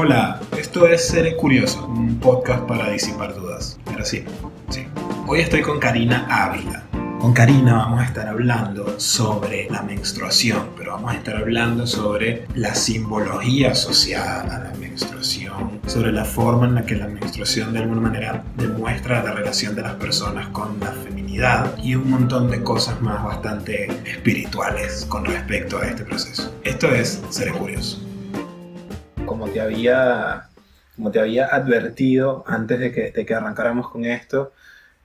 Hola, esto es Seré Curioso, un podcast para disipar dudas. Pero sí, sí. Hoy estoy con Karina Ávila. Con Karina vamos a estar hablando sobre la menstruación, pero vamos a estar hablando sobre la simbología asociada a la menstruación, sobre la forma en la que la menstruación de alguna manera demuestra la relación de las personas con la feminidad y un montón de cosas más bastante espirituales con respecto a este proceso. Esto es Seré Curioso como te había, como te había advertido antes de que, de que arrancáramos con esto,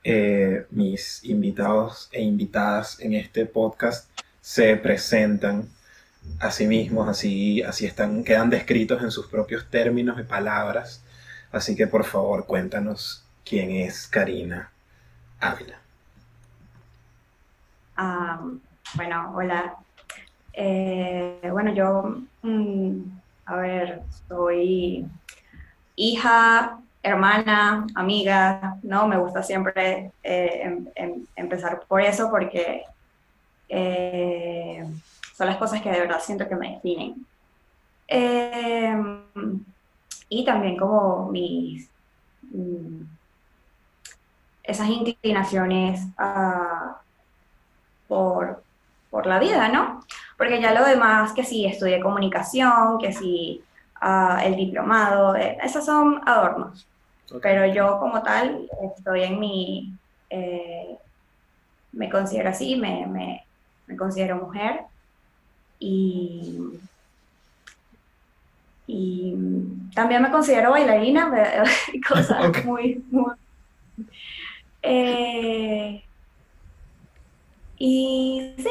eh, mis invitados e invitadas en este podcast se presentan a sí mismos, así, así están, quedan descritos en sus propios términos y palabras. Así que por favor cuéntanos quién es Karina Ávila. Ah, bueno, hola. Eh, bueno, yo mm, a ver, soy hija, hermana, amiga, ¿no? Me gusta siempre eh, em, em, empezar por eso porque eh, son las cosas que de verdad siento que me definen. Em, y también como mis... Mm, esas inclinaciones ah, por, por la vida, ¿no? Porque ya lo demás, que sí, estudié comunicación, que sí, uh, el diplomado, eh, esos son adornos. Pero yo como tal estoy en mi, eh, me considero así, me, me, me, considero mujer y, y también me considero bailarina, cosas muy, muy eh, y sí,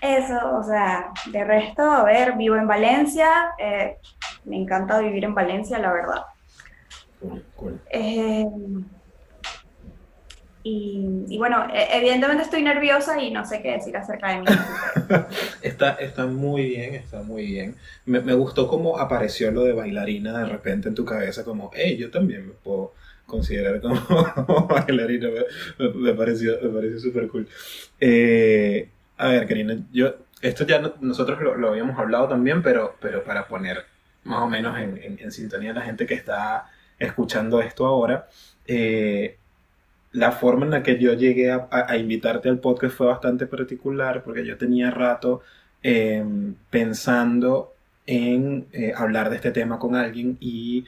eso, o sea, de resto, a ver, vivo en Valencia, eh, me encanta vivir en Valencia, la verdad. Eh, y, bueno, e, evidentemente estoy nerviosa y no sé qué decir acerca de mí. está, está muy bien, está muy bien. Me, me, gustó cómo apareció lo de bailarina de repente en tu cabeza, como, hey, yo también me puedo considerar como bailarina. Me, me, pareció súper cool. Eh, a ver, Karina, yo, esto ya nosotros lo, habíamos hablado también, pero, pero para poner más o menos en, sintonía a la gente que está escuchando esto ahora, eh, la forma en la que yo llegué a, a, invitarte al podcast fue bastante particular porque yo tenía rato em, pensando en eh, hablar de este tema con alguien y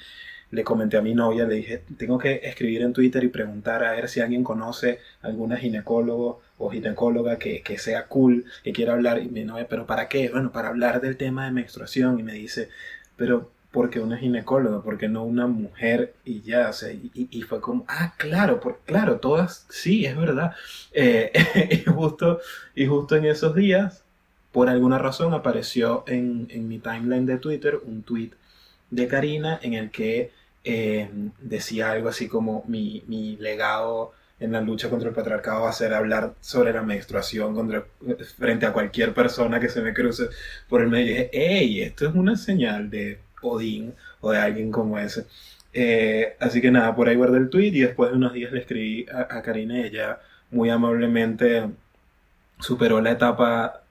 le comenté a mi novia, le dije, tengo que escribir en Twitter y preguntar a ver si alguien conoce alguna ginecólogo o ginecóloga que, que sea cool, que quiera hablar. Y mi novia, ¿pero para qué? Bueno, para hablar del tema de menstruación. Y me dice, pero ¿por qué una ginecóloga? ¿Por qué no una mujer? Y ya, o sea, y, y fue como, ah, claro, por, claro, todas, sí, es verdad. Eh, y, justo, y justo en esos días, por alguna razón, apareció en, en mi timeline de Twitter un tweet de Karina en el que eh, decía algo así como mi, mi legado en la lucha contra el patriarcado va a ser hablar sobre la menstruación contra, frente a cualquier persona que se me cruce por el medio. Y dije, hey, esto es una señal de Odín o de alguien como ese. Eh, así que nada, por ahí guardé el tweet y después de unos días le escribí a, a Karina y ella muy amablemente superó la etapa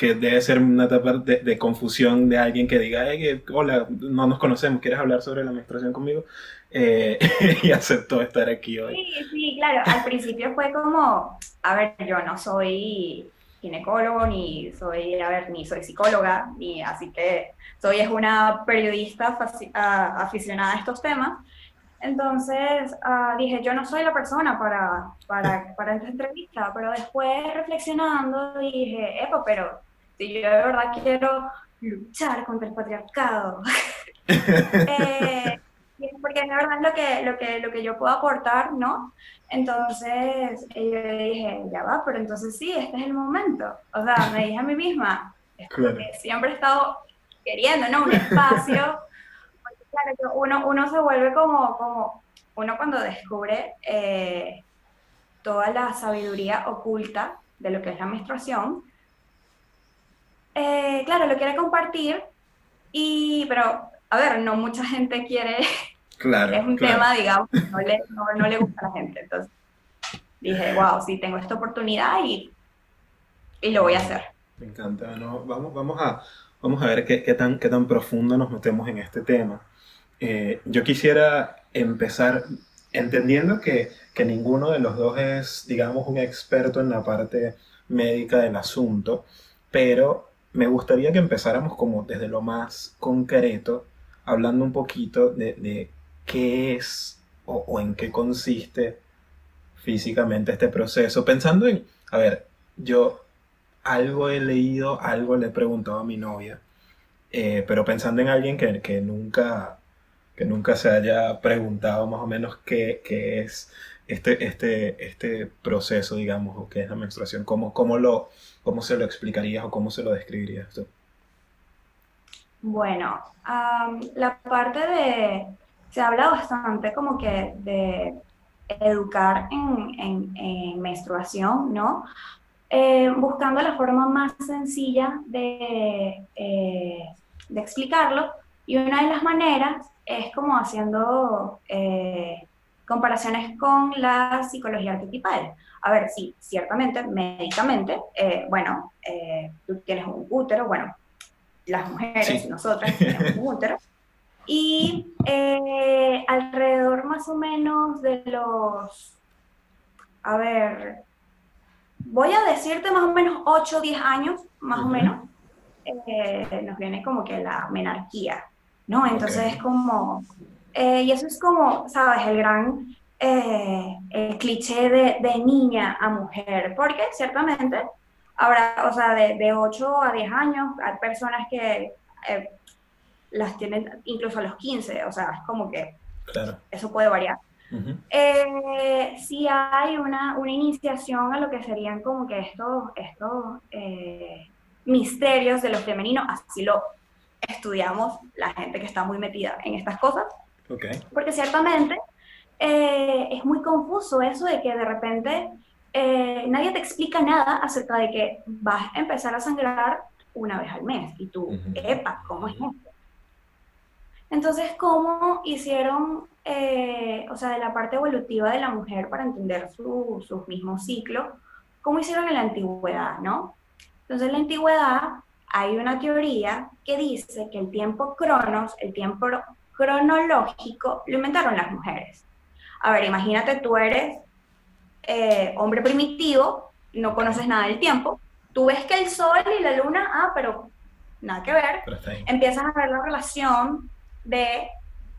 que debe ser una etapa de, confusión de alguien que diga, hola, no nos conocemos, ¿quieres hablar sobre la menstruación conmigo? Eh, y aceptó estar aquí hoy. Sí, sí, claro, al principio fue como, a ver, yo no soy ginecólogo, ni soy, a ver, ni soy psicóloga, ni así que soy es una periodista aficionada a estos temas. Entonces uh, dije, yo no soy la persona para, para, para esta entrevista, pero después reflexionando dije, epa, pero si yo de verdad quiero luchar contra el patriarcado, eh, porque de verdad es lo que, lo, que, lo que yo puedo aportar, ¿no? Entonces yo dije, ya va, pero entonces sí, este es el momento. O sea, me dije a mí misma, siempre he estado queriendo, ¿no? Un espacio. Porque, claro, uno, uno se vuelve como, como uno cuando descubre eh, toda la sabiduría oculta de lo que es la menstruación, eh, claro, lo quiere compartir, y, pero, a ver, no mucha gente quiere, claro, es un tema, digamos, no le, no, le gusta a la gente. Entonces dije, wow, sí, tengo esta oportunidad y, y lo voy a hacer. Me encanta. vamos, vamos, a, vamos a ver qué, qué, tan, qué tan profundo nos metemos en este tema. Eh, yo quisiera empezar entendiendo que, que ninguno de los dos es, digamos, un experto en la parte médica del asunto, pero me gustaría que empezáramos como desde lo más concreto, hablando un poquito de, de qué es o, o, en qué consiste físicamente este proceso, pensando en, a ver, yo algo he leído, algo le he preguntado a mi novia, eh, pero pensando en alguien que, que, nunca, que nunca se haya preguntado más o menos qué, qué es este, este, este proceso, digamos, o qué es la menstruación, ¿cómo, cómo, lo, cómo se lo explicarías o cómo se lo describirías tú? Bueno, la parte de, se habla bastante como que de educar en, en, en menstruación, ¿no? Eh, buscando la forma más sencilla de, eh, de, explicarlo. Y una de las maneras es como haciendo eh, comparaciones con la psicología arquetipal. A ver, sí, ciertamente, médicamente, eh, bueno, eh, tú tienes un útero, bueno, las mujeres, sí. nosotras tenemos un útero, y eh, alrededor más o menos de los, a ver, voy a decirte más o menos 8 o 10 años, más uh -huh. o menos, eh, nos viene como que la menarquía, ¿no? Entonces okay. es como eh, y eso es como, ¿sabes? El gran eh, el cliché de, de, niña a mujer, porque ciertamente ahora, o sea, de, de 8 a 10 años hay personas que eh, las tienen incluso a los 15, o sea, es como que claro. eso puede variar. Uh -huh. sí hay una, una, iniciación a lo que serían como que estos, estos misterios de lo femenino, así lo estudiamos la gente que está muy metida en estas cosas. Okay. Porque ciertamente eh, es muy confuso eso de que de repente eh, nadie te explica nada acerca de que vas a empezar a sangrar una vez al mes. Y tú, uh -huh. epa, ¿cómo es esto? Entonces, ¿cómo hicieron, eh, o sea, de la parte evolutiva de la mujer para entender su, sus mismos ciclos, cómo hicieron en la antigüedad, no? Entonces, en la antigüedad hay una teoría que dice que el tiempo cronos, el tiempo cronológico lo inventaron las mujeres. A ver, imagínate, tú eres eh, hombre primitivo, no conoces nada del tiempo, tú ves que el sol y la luna, ah, pero nada que ver, empiezas a ver la relación de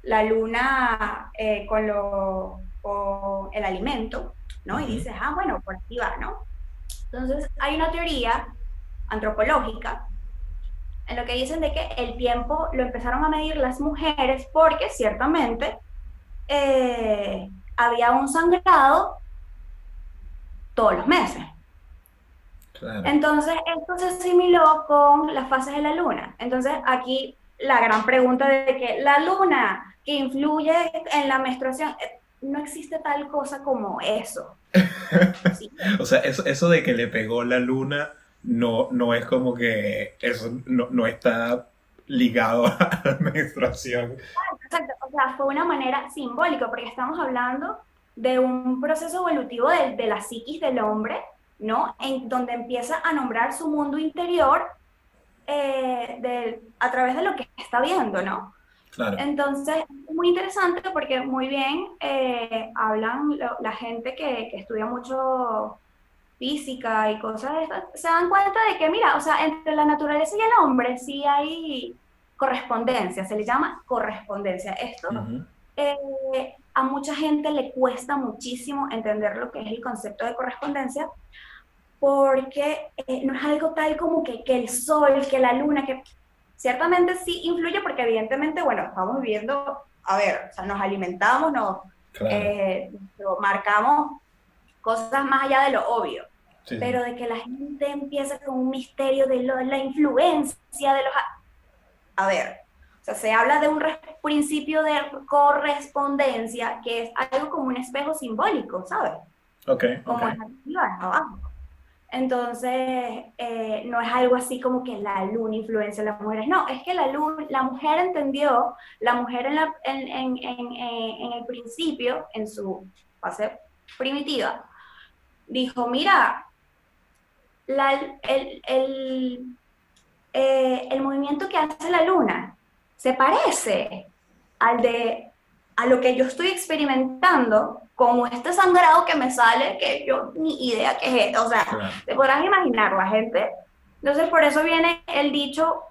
la luna eh, con, lo, con, el alimento, ¿no? Y dices, ah, bueno, por aquí va, ¿no? Entonces, hay una teoría antropológica en lo que dicen de que el tiempo lo empezaron a medir las mujeres porque ciertamente eh, había un sangrado todos los meses. Claro. Entonces, esto se asimiló con las fases de la luna. Entonces, aquí la gran pregunta de que la luna que influye en la menstruación, eh, no existe tal cosa como eso. ¿Sí? o sea, eso, eso de que le pegó la luna no, no es como que eso no, no está ligado a la menstruación. Exacto, o sea, fue una manera simbólica, porque estamos hablando de un proceso evolutivo de, de, la psiquis del hombre, ¿no? En donde empieza a nombrar su mundo interior eh, de, a través de lo que está viendo, ¿no? Claro. Entonces, muy interesante porque muy bien eh, hablan lo, la gente que, que estudia mucho física y cosas de estas, se dan cuenta de que, mira, o sea, entre la naturaleza y el hombre sí hay correspondencia, se le llama correspondencia. Esto uh -huh. eh, a mucha gente le cuesta muchísimo entender lo que es el concepto de correspondencia, porque eh, no es algo tal como que, que, el sol, que la luna, que ciertamente sí influye, porque evidentemente, bueno, estamos viviendo, a ver, o sea, nos alimentamos, nos claro. eh, marcamos cosas más allá de lo obvio. Sí. Pero de que la gente empieza con un misterio de lo, la influencia de los... A ver, o sea, se habla de un principio de correspondencia que es algo como un espejo simbólico, ¿sabes? Ok. Como okay. es arriba, abajo. Entonces, eh, no es algo así como que la luna influencia a las mujeres. No, es que la, luna, la mujer entendió, la mujer en, en, en, en, en el principio, en su fase primitiva, dijo, mira, eh, el, movimiento que hace la luna se parece al de a lo que yo estoy experimentando, como este sangrado que me sale, que yo ni idea qué es, o sea, te podrás imaginar la gente. Entonces, por eso viene el dicho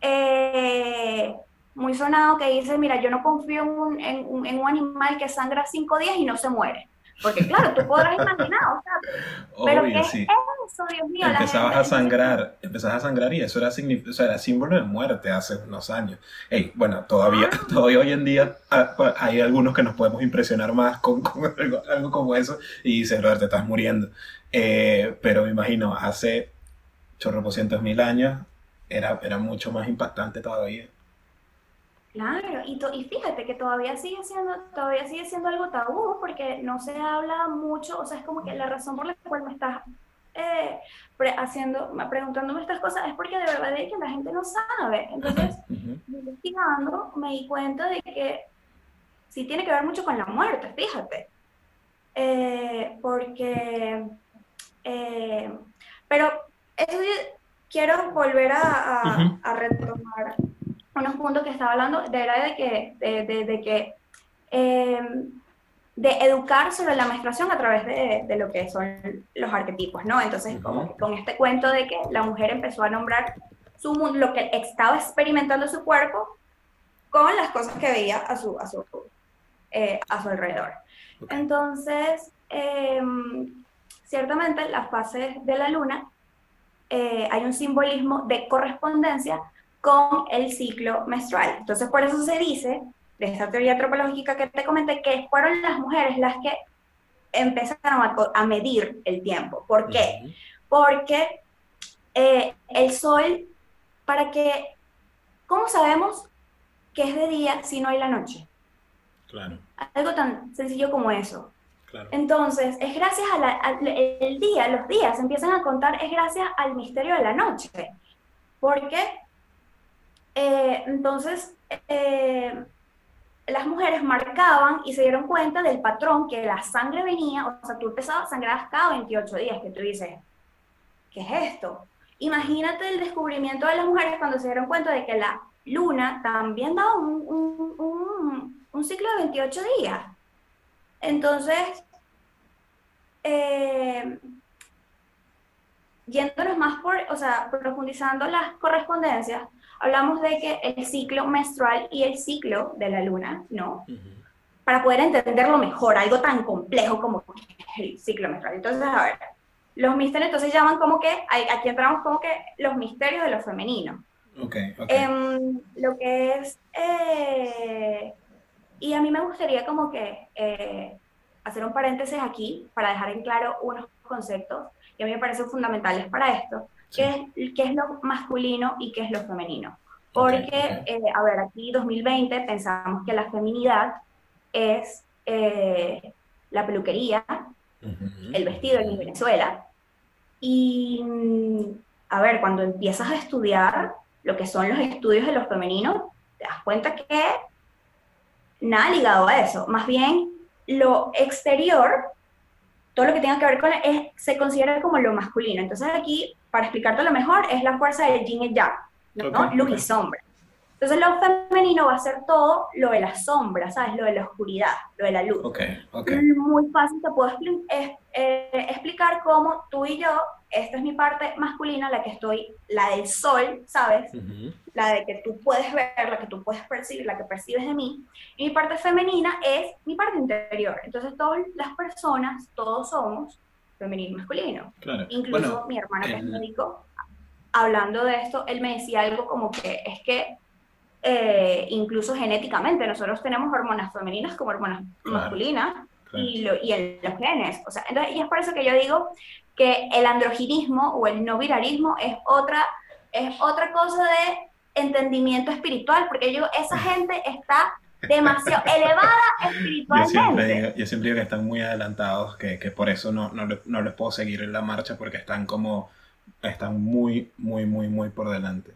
eh, muy sonado que dice, mira, yo no confío en un, en, en un animal que sangra cinco días y no se muere. Porque claro, tú podrás imaginar, o sea, pero ¿qué sí. es eso, Dios mío? Empezabas a sangrar, empezabas a sangrar y eso era, o sea, era símbolo de muerte hace unos años. Hey, bueno, todavía, ah. todavía hoy en día hay algunos que nos podemos impresionar más con, con algo, como eso y dices, brother, te estás muriendo. Eh, pero me imagino, hace chorropocientos mil años era, era mucho más impactante todavía. Claro, y, y fíjate que todavía sigue siendo, todavía sigue siendo algo tabú porque no se habla mucho, o sea, es como que la razón por la cual me estás eh, haciendo, preguntándome estas cosas es porque de verdad es que la gente no sabe. Entonces, investigando, me di cuenta de que sí tiene que ver mucho con la muerte, fíjate. Eh, porque, eh, pero eso quiero volver a, a retomar unos puntos que estaba hablando, de era de que, de, de, que em, de educar sobre la menstruación a través de, de, lo que son los arquetipos, ¿no? Entonces, como con este cuento de que la mujer empezó a nombrar su lo que estaba experimentando su cuerpo con las cosas que veía a su, a su, eh, a su alrededor. Entonces, em, ciertamente las fases de la luna eh, hay un simbolismo de correspondencia con el ciclo menstrual. Entonces, por eso se dice, de esta teoría antropológica que te comenté, que fueron las mujeres las que empezaron a, medir el tiempo. ¿Por qué? Porque eh, el sol, para que, ¿cómo sabemos que es de día si no hay la noche? Claro. Algo tan sencillo como eso. Claro. Entonces, es gracias al el día, los días empiezan a contar, es gracias al misterio de la noche. Porque eh, entonces, eh, las mujeres marcaban y se dieron cuenta del patrón que la sangre venía, o sea, tú empezabas a cada 28 días, que tú dices, ¿qué es esto? Imagínate el descubrimiento de las mujeres cuando se dieron cuenta de que la luna también daba un, un, ciclo de 28 días. Entonces, eh, yéndonos más por, o sea, profundizando las correspondencias, hablamos de que el ciclo menstrual y el ciclo de la luna, ¿no? Para poder entenderlo mejor, algo tan complejo como el ciclo menstrual. Entonces, a ver, los misterios entonces llaman como que, aquí entramos como que los misterios de lo femenino. Ok, ok. Em, lo que es, eh, y a mí me gustaría como que eh, hacer un paréntesis aquí para dejar en claro unos conceptos que a mí me parecen fundamentales para esto, qué, es, qué es lo masculino y qué es lo femenino. Porque, eh, a ver, aquí 2020 pensamos que la feminidad es eh, la peluquería, el vestido en Venezuela. Y, a ver, cuando empiezas a estudiar lo que son los estudios de lo femenino, te das cuenta que nada ligado a eso. Más bien, lo exterior, todo lo que tenga que ver con es, se considera como lo masculino. Entonces aquí para explicarte lo mejor, es la fuerza del yin y yang, ¿no? Luz y sombra. Entonces lo femenino va a ser todo lo de la sombra, ¿sabes? Lo de la oscuridad, lo de la luz. Okay, Muy fácil te puedo eh, explicar cómo tú y yo, esta es mi parte masculina, la que estoy, la del sol, ¿sabes? La de que tú puedes ver, la que tú puedes percibir, la que percibes de mí. Y mi parte femenina es mi parte interior. Entonces todas las personas, todos somos femenino y masculino. Incluso mi hermana que es médico, hablando de esto, él me decía algo como que es que eh, incluso genéticamente nosotros tenemos hormonas femeninas como hormonas masculinas Y, lo, y en los genes. O sea, entonces, y es por eso que yo digo que el androginismo o el no virarismo es otra, es otra cosa de entendimiento espiritual, porque yo, esa gente está demasiado elevada espiritualmente. Yo siempre, digo, yo siempre digo que están muy adelantados, que, que por eso no, no, no, les puedo seguir en la marcha, porque están como, están muy, muy, muy, muy por delante.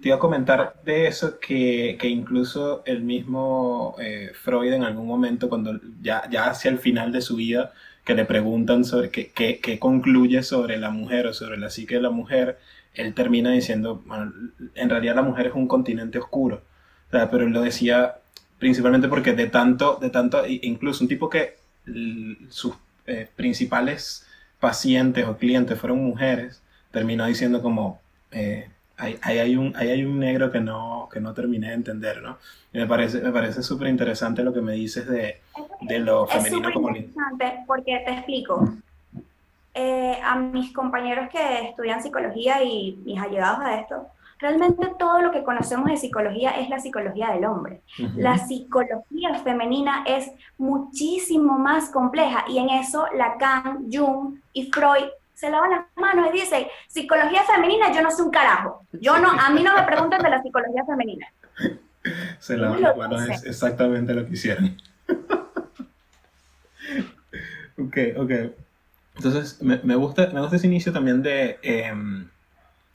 Te iba a comentar de eso que, que incluso el mismo eh, Freud en algún momento, cuando ya, ya hacia el final de su vida, que le preguntan sobre qué, qué, qué concluye sobre la mujer o sobre la psique de la mujer, él termina diciendo, bueno, en realidad la mujer es un continente oscuro. O pero él lo decía principalmente porque de tanto, de tanto, incluso un tipo que sus eh, principales pacientes o clientes fueron mujeres, terminó diciendo como, eh, ahí, hay un, hay un negro que no, que no terminé de entender, ¿no? me parece me parece súper interesante lo que me dices de, de lo femenino es como... interesante porque te explico. Eh, a mis compañeros que estudian psicología y mis allegados a esto, realmente todo lo que conocemos de psicología es la psicología del hombre. La psicología femenina es muchísimo más compleja y en eso Lacan, Jung y Freud se lavan las manos y dicen, psicología femenina, yo no sé un carajo. Yo no, a mí no me preguntan de la psicología femenina. Se lavan las manos es exactamente lo que hicieron. ok, ok. Entonces, me, me, gusta, me gusta ese inicio también de... Em,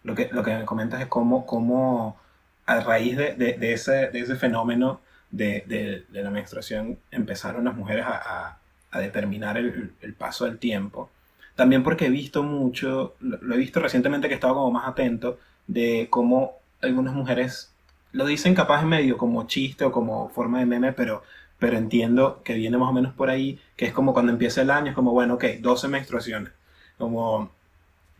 lo que, lo que me comentas es cómo, cómo a raíz de, de, ese, de ese, fenómeno de, la menstruación empezaron las mujeres a, a, determinar el, el, paso del tiempo. También porque he visto mucho, lo, he visto recientemente que estaba como más atento de cómo algunas mujeres lo dicen capaz en medio como chiste o como forma de meme, pero, pero entiendo que viene más o menos por ahí, que es como cuando empieza el año, es como, bueno, ok, 12 menstruaciones. Como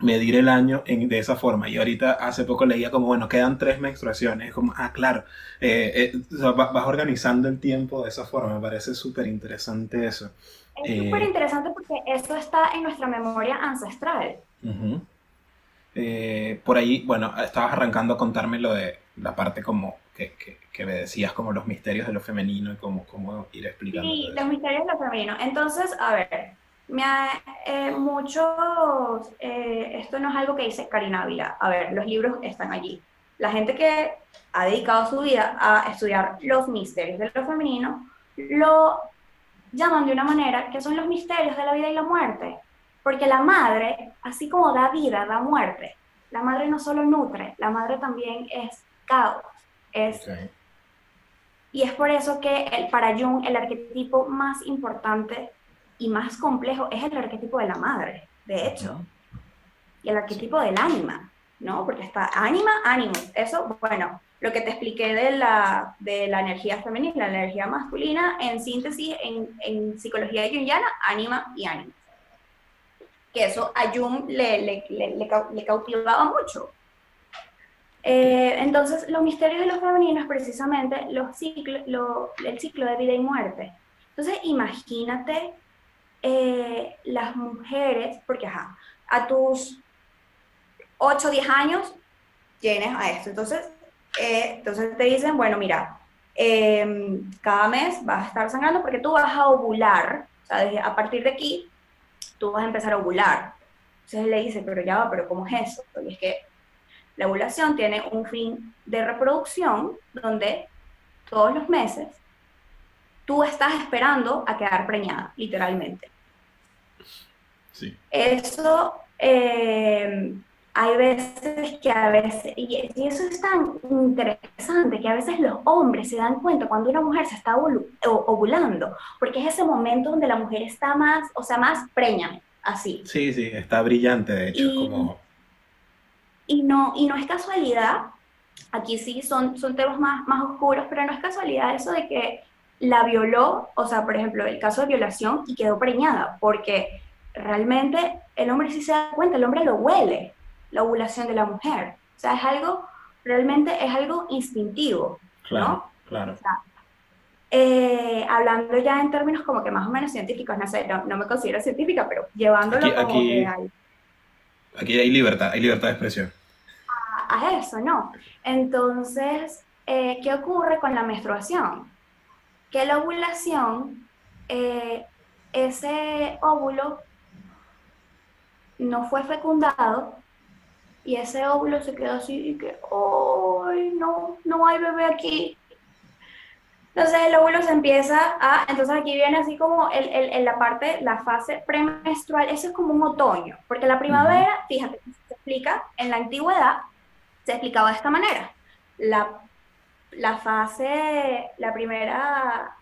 medir el año en, de esa forma. Y ahorita hace poco leía como, bueno, quedan tres menstruaciones. como, ah, claro, eh, eh, vas organizando el tiempo de esa forma. Me parece súper interesante eso. Es eh, súper interesante porque eso está en nuestra memoria ancestral. por ahí, bueno, estabas arrancando a contarme lo de la parte como que, que, que, me decías, como los misterios de lo femenino y cómo, cómo ir explicando. Sí, los misterios de lo femenino. Entonces, a ver, me ha, eh, muchos, eh, esto no es algo que dice Karina Ávila, a ver, los libros están allí. La gente que ha dedicado su vida a estudiar los misterios de lo femenino, lo llaman de una manera que son los misterios de la vida y la muerte. Porque la madre, así como da vida, da muerte, la madre no solo nutre, la madre también es caos. Es, Y es por eso que el, para Jung el arquetipo más importante y más complejo es el arquetipo de la madre, de hecho, y el arquetipo del ánima, ¿no? Porque está ánima, ánimo. Eso, bueno, lo que te expliqué de la, de la energía femenina, la energía masculina, en síntesis, en, en psicología jungiana, ánima y ánimo. Que eso a Jung le, le, le, cautivaba mucho. Eh, entonces, los misterios de los femeninos, precisamente, los ciclos, lo, el ciclo de vida y muerte. Entonces, imagínate eh, las mujeres, porque ajá, a tus 8 o 10 años tienes a esto. Entonces, eh, entonces te dicen, bueno, mira, em, cada mes vas a estar sangrando porque tú vas a ovular. O sea, a partir de aquí, tú vas a empezar a ovular. Entonces le dice, pero ya va, pero ¿cómo es eso? Y es que la ovulación tiene un fin de reproducción donde todos los meses tú estás esperando a quedar preñada, literalmente. Eso, eh, hay veces que a veces, y, eso es tan interesante, que a veces los hombres se dan cuenta cuando una mujer se está ovulando, porque es ese momento donde la mujer está más, o sea, más preña, así. Sí, sí, está brillante, de hecho, y, como... Y no, y no es casualidad, aquí sí son, son temas más, más oscuros, pero no es casualidad eso de que la violó, o sea, por ejemplo, el caso de violación y quedó preñada, porque realmente el hombre sí se da cuenta, el hombre lo huele, la ovulación de la mujer. O sea, es algo, realmente es algo instintivo, ¿no? Claro. Eh, hablando ya en términos como que más o menos científicos, no sé, no, me considero científica, pero llevándolo aquí, como que hay. Aquí hay libertad, hay libertad de expresión. A, eso, ¿no? Entonces, eh, ¿qué ocurre con la menstruación? Que la ovulación, eh, ese óvulo no fue fecundado y ese óvulo se quedó así y que, ¡ay, no, no hay bebé aquí! Entonces el óvulo se empieza a, entonces aquí viene así como el, el, la parte, la fase premenstrual, eso es como un otoño, porque la primavera, fíjate, se explica, en la antigüedad se explicaba de esta manera. La, la fase, la primera,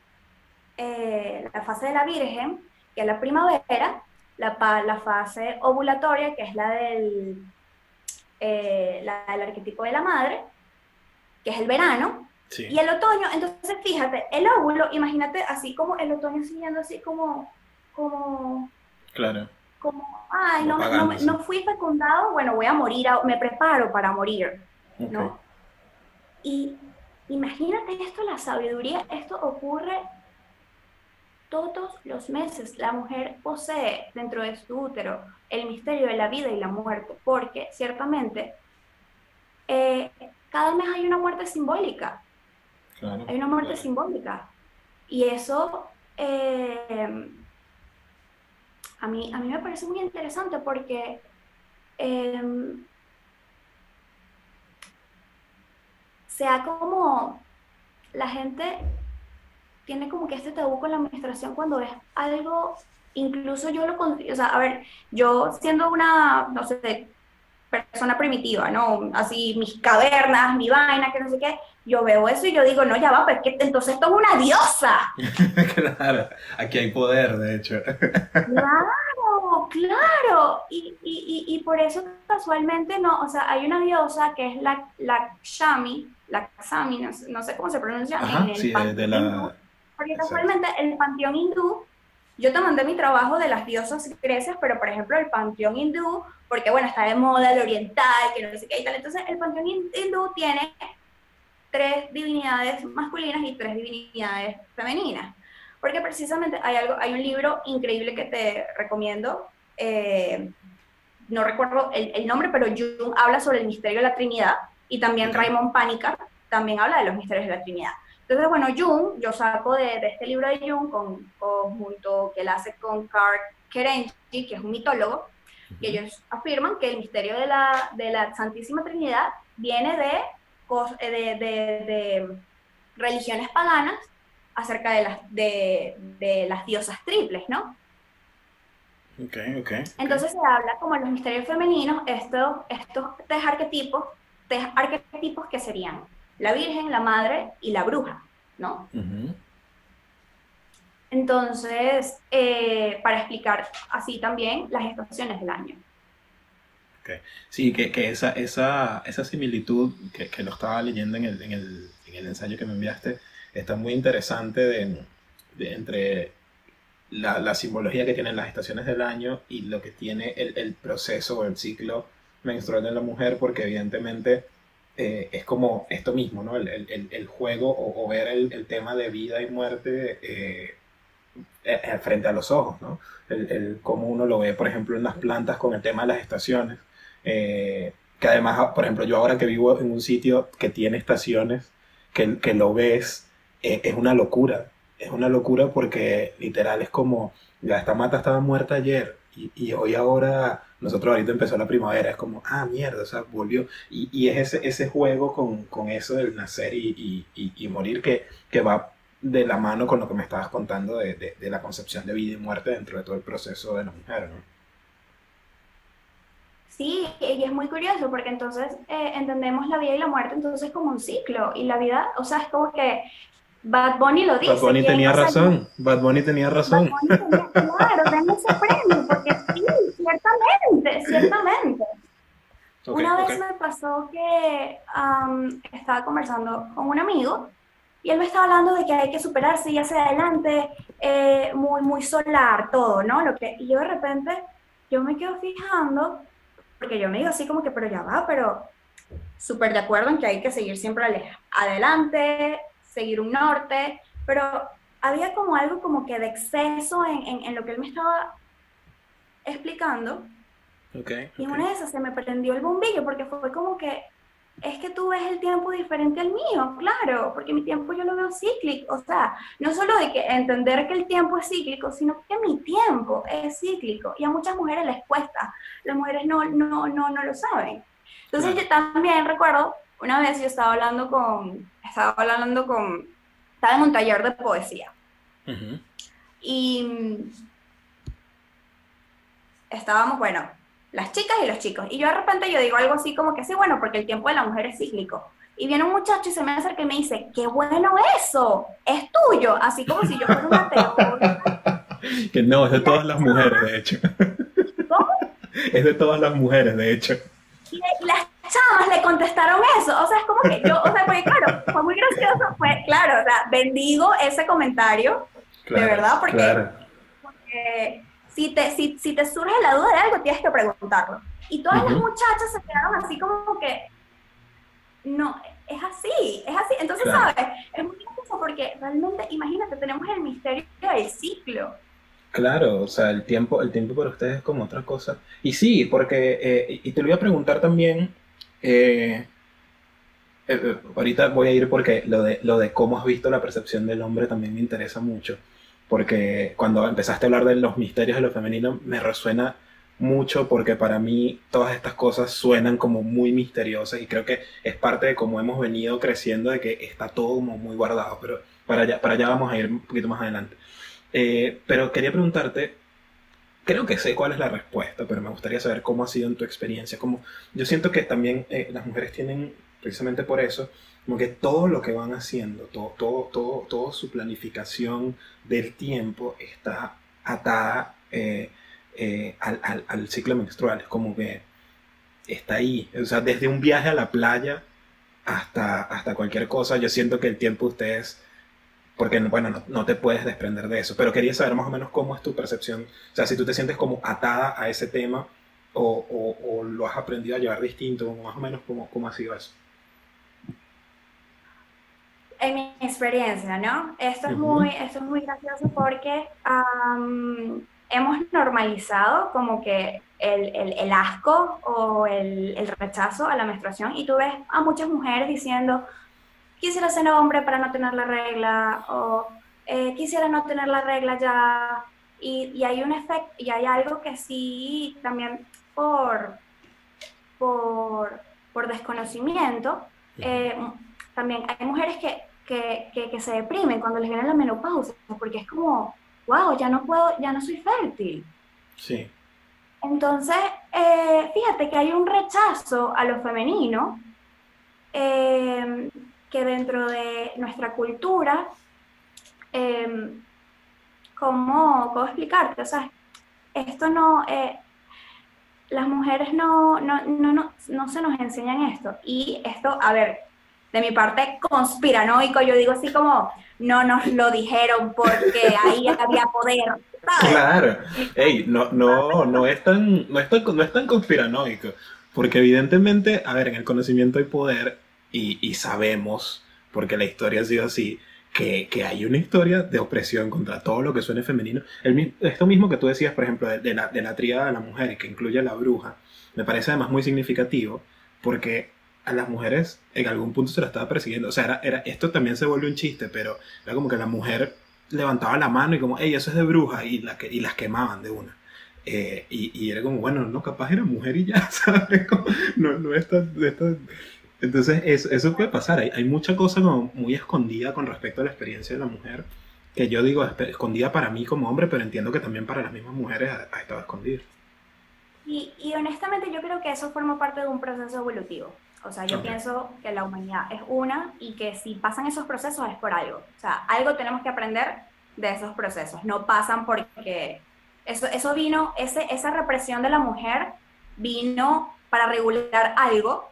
eh, la fase de la Virgen, que es la primavera, la, la fase ovulatoria, que es la del, eh, la, arquetipo de la madre, que es el verano, Sí. Y el otoño, entonces fíjate, el óvulo, imagínate así como el otoño siguiendo así como, como, Claro. como, ay, Como no, no, no fui fecundado, bueno, voy a morir, me preparo para morir. ¿no? Y imagínate esto, la sabiduría, esto ocurre todos los meses. La mujer posee dentro de su útero el misterio de la vida y la muerte, porque ciertamente eh, cada mes hay una muerte simbólica. Claro. Hay una muerte claro. simbólica. Y eso eh, a, mí, a mí me parece muy interesante porque eh, sea como la gente tiene como que este tabú con la administración cuando es algo, incluso yo lo o sea, a ver, yo siendo una, no sé, persona primitiva, ¿no? Así mis cavernas, mi vaina, que no sé qué, yo veo eso y yo digo, no, ya va, pues que entonces esto es una diosa. claro. Aquí hay poder, de hecho. Claro, claro. Y, y, y, y por eso casualmente no, o sea, hay una diosa que es la, la Shami, la Xami, no, sé- no sé cómo se pronuncia. Ajá, en el sí, panteón de hindú. la. Porque casualmente el panteón hindú, yo te mandé mi trabajo de las diosas grecias, pero por ejemplo el panteón hindú, porque bueno, está de moda el oriental, que no sé qué y tal, entonces el panteón hin- hindú tiene tres divinidades masculinas y tres divinidades femeninas. Porque precisamente hay algo, hay un libro increíble que te recomiendo, eh, no recuerdo el, el nombre, pero Jung habla sobre el misterio de la Trinidad y también. Raymond Panikar también habla de los misterios de la Trinidad. Entonces, bueno, Jung, yo saco de, de este libro de Jung, con, conjunto que él hace con Karl Kerenji, que es un mitólogo, y ellos afirman que el misterio de la, de la Santísima Trinidad viene de, eh, de, religiones paganas acerca de las, de, las diosas triples, ¿no? Ok, ok. Entonces se habla como los misterios femeninos, estos, estos tres arquetipos, tres arquetipos que serían la Virgen, la Madre y la Bruja, ¿no? Entonces, eh, para explicar así también las estaciones del año. Sí, que, que esa, esa, esa similitud que, que lo estaba leyendo en el, en, el, en el ensayo que me enviaste está muy interesante de, de entre la, la simbología que tienen las estaciones del año y lo que tiene el, el proceso o el ciclo menstrual de la mujer, porque evidentemente eh, es como esto mismo, ¿no? El, el- el- juego o, ver el, el tema de vida y muerte eh, eh, frente a los ojos, ¿no? El, cómo uno lo ve, por ejemplo, en las plantas con el tema de las estaciones. Que además, por ejemplo, yo ahora que vivo en un sitio que tiene estaciones, que, que lo ves, es una locura. Es una locura porque literal es como, ya esta mata estaba muerta ayer y hoy ahora, nosotros ahorita empezó la primavera, es como, ah, mierda, o sea, volvió. Y, y es ese, ese juego con, con eso del nacer y, y- y- morir que, que va de la mano con lo que me estabas contando de, de- de la concepción de vida y muerte dentro de todo el proceso de la mujer, ¿no? Sí, y es muy curioso porque entonces eh, entendemos la vida y la muerte entonces como un ciclo y la vida, o sea, es como que Bad Bunny lo dice. Bad Bunny tenía razón, Bad Bunny tenía Bad razón. Bunny tenía- claro, denme ese premio porque sí, ciertamente, ciertamente. Ok, Una vez ok. me pasó que am, estaba conversando con un amigo y él me estaba hablando de que hay que superarse y hacia adelante, eh, muy, muy solar todo, ¿no? Lo que, y yo de repente, yo me quedo fijando, porque yo me digo así como que, pero ya va, pero súper de acuerdo en que hay que seguir siempre adelante, seguir un norte, pero había como algo como que de exceso en, en- en lo que él me estaba explicando. Ok, Y en ok. una de esas se me prendió el bombillo porque fue como que es que tú ves el tiempo diferente al mío, claro, porque mi tiempo yo lo veo cíclico, o sea, no solo de que entender que el tiempo es cíclico, sino que mi tiempo es cíclico y a muchas mujeres les cuesta, las mujeres no, no, no, no lo saben. Entonces Claro. yo también recuerdo, una vez yo estaba hablando con, estaba hablando con, estaba en un taller de poesía Ujú. y mm, estábamos, bueno, las chicas y los chicos. Y yo de repente yo digo algo así como que sí, bueno, porque el tiempo de la mujer es cíclico. Y viene un muchacho y se me acerca y me dice, qué bueno eso, es tuyo, así como si yo fuera una teórica. Que no, es de todas las mujeres, de hecho. ¿Cómo? Es de todas las mujeres, de hecho. Y las chamas le contestaron eso. O sea, es como que yo, o sea, porque claro, fue muy gracioso, fue, claro, o sea, bendigo ese comentario, de verdad, porque, porque si, te, si, si, te surge la duda de algo, tienes que preguntarlo. Y todas las muchachas se quedaron así como que, no, es así, es así. Entonces, ¿sabes? Es muy gracioso porque realmente, imagínate, tenemos el misterio del ciclo. Claro, o sea, el tiempo, el tiempo para ustedes es como otra cosa. Y sí, porque, eh, y te lo voy a preguntar también, eh, eh, ahorita voy a ir porque lo de, lo de cómo has visto la percepción del hombre también me interesa mucho, porque cuando empezaste a hablar de los misterios de lo femenino me resuena mucho porque para mí todas estas cosas suenan como muy misteriosas y creo que es parte de cómo hemos venido creciendo, de que está todo como muy guardado, pero para allá, para allá vamos a ir un poquito más adelante. Eh, pero quería preguntarte, creo que sé cuál es la respuesta, pero me gustaría saber cómo ha sido en tu experiencia. Como, yo siento que también eh, las mujeres tienen, precisamente por eso, como que todo lo que van haciendo, todo, todo, todo, toda su planificación del tiempo está atada eh, al, al, ciclo menstrual. Es como que está ahí. O sea, desde un viaje a la playa hasta, hasta cualquier cosa, yo siento que el tiempo ustedes porque bueno, no, te puedes desprender de eso, pero quería saber más o menos cómo es tu percepción, o sea, si tú te sientes como atada a ese tema o, lo has aprendido a llevar distinto, más o menos cómo, cómo ha sido eso. En mi experiencia, ¿no? Esto es, muy, esto es muy gracioso porque hemos normalizado como que el, el, el asco o el, el, rechazo a la menstruación y tú ves a muchas mujeres diciendo, quisiera ser hombre para no tener la regla, o eh, quisiera no tener la regla ya. Y, y hay un efecto, y hay algo que sí, también por, por, por desconocimiento, eh, también hay mujeres que, que, que, se deprimen cuando les viene la menopausia, porque es como, wow, ya no puedo, ya no soy fértil. Sí. Entonces, eh, fíjate que hay un rechazo a lo femenino eh, que dentro de nuestra cultura, eh, ¿cómo, ¿cómo, explicarte? O sea, esto no, eh, las mujeres no, no, no, no, no se nos enseñan esto. Y esto, a ver, de mi parte conspiranoico, yo digo así como, no nos lo dijeron porque ahí había poder. Claro, Ey, no, no, no, es tan, no, es tan, no es tan conspiranoico, porque evidentemente, a ver, en el conocimiento hay poder y, sabemos, porque la historia ha sido así, que, que, hay una historia de opresión contra todo lo que suene femenino. El, esto mismo que tú decías, por ejemplo, de, la, de la tríada de la mujer, que incluye a la bruja, me parece además muy significativo porque a las mujeres en algún punto se la estaba persiguiendo. O sea, era, era, esto también se vuelve un chiste, pero era como que la mujer levantaba la mano y como, hey, eso es de bruja, y, la y las quemaban de una. Eh, y, y, era como, bueno, no, capaz era mujer y ya, ¿sabes? no, no esta entonces, eso, eso puede pasar. Hay, hay, mucha cosa como muy escondida con respecto a la experiencia de la mujer, que yo digo escondida para mí como hombre, pero entiendo que también para las mismas mujeres ha, estado escondida. Y, y, honestamente yo creo que eso forma parte de un proceso evolutivo. O sea, yo pienso que la humanidad es una y que si pasan esos procesos es por algo. O sea, algo tenemos que aprender de esos procesos. No pasan porque eso, eso vino, ese, esa represión de la mujer vino para regular algo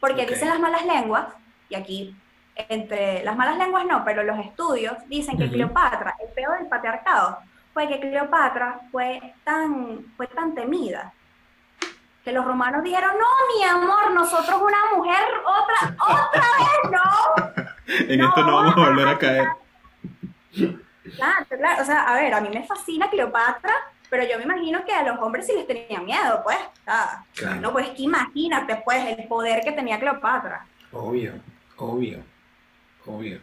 porque dicen las malas lenguas, y aquí entre las malas lenguas no, pero los estudios dicen que Cleopatra, el peor del patriarcado, fue que Cleopatra fue tan, fue tan temida que los romanos dijeron, no, mi amor, nosotros una mujer, otra, otra vez, no. en esto no vamos a volver a caer. Claro, claro, o sea, a ver, a mí me fascina Cleopatra, pero yo me imagino que a los hombres sí les tenía miedo, pues. No, pues que imagínate, pues, el poder que tenía Cleopatra. Obvio, obvio, obvio.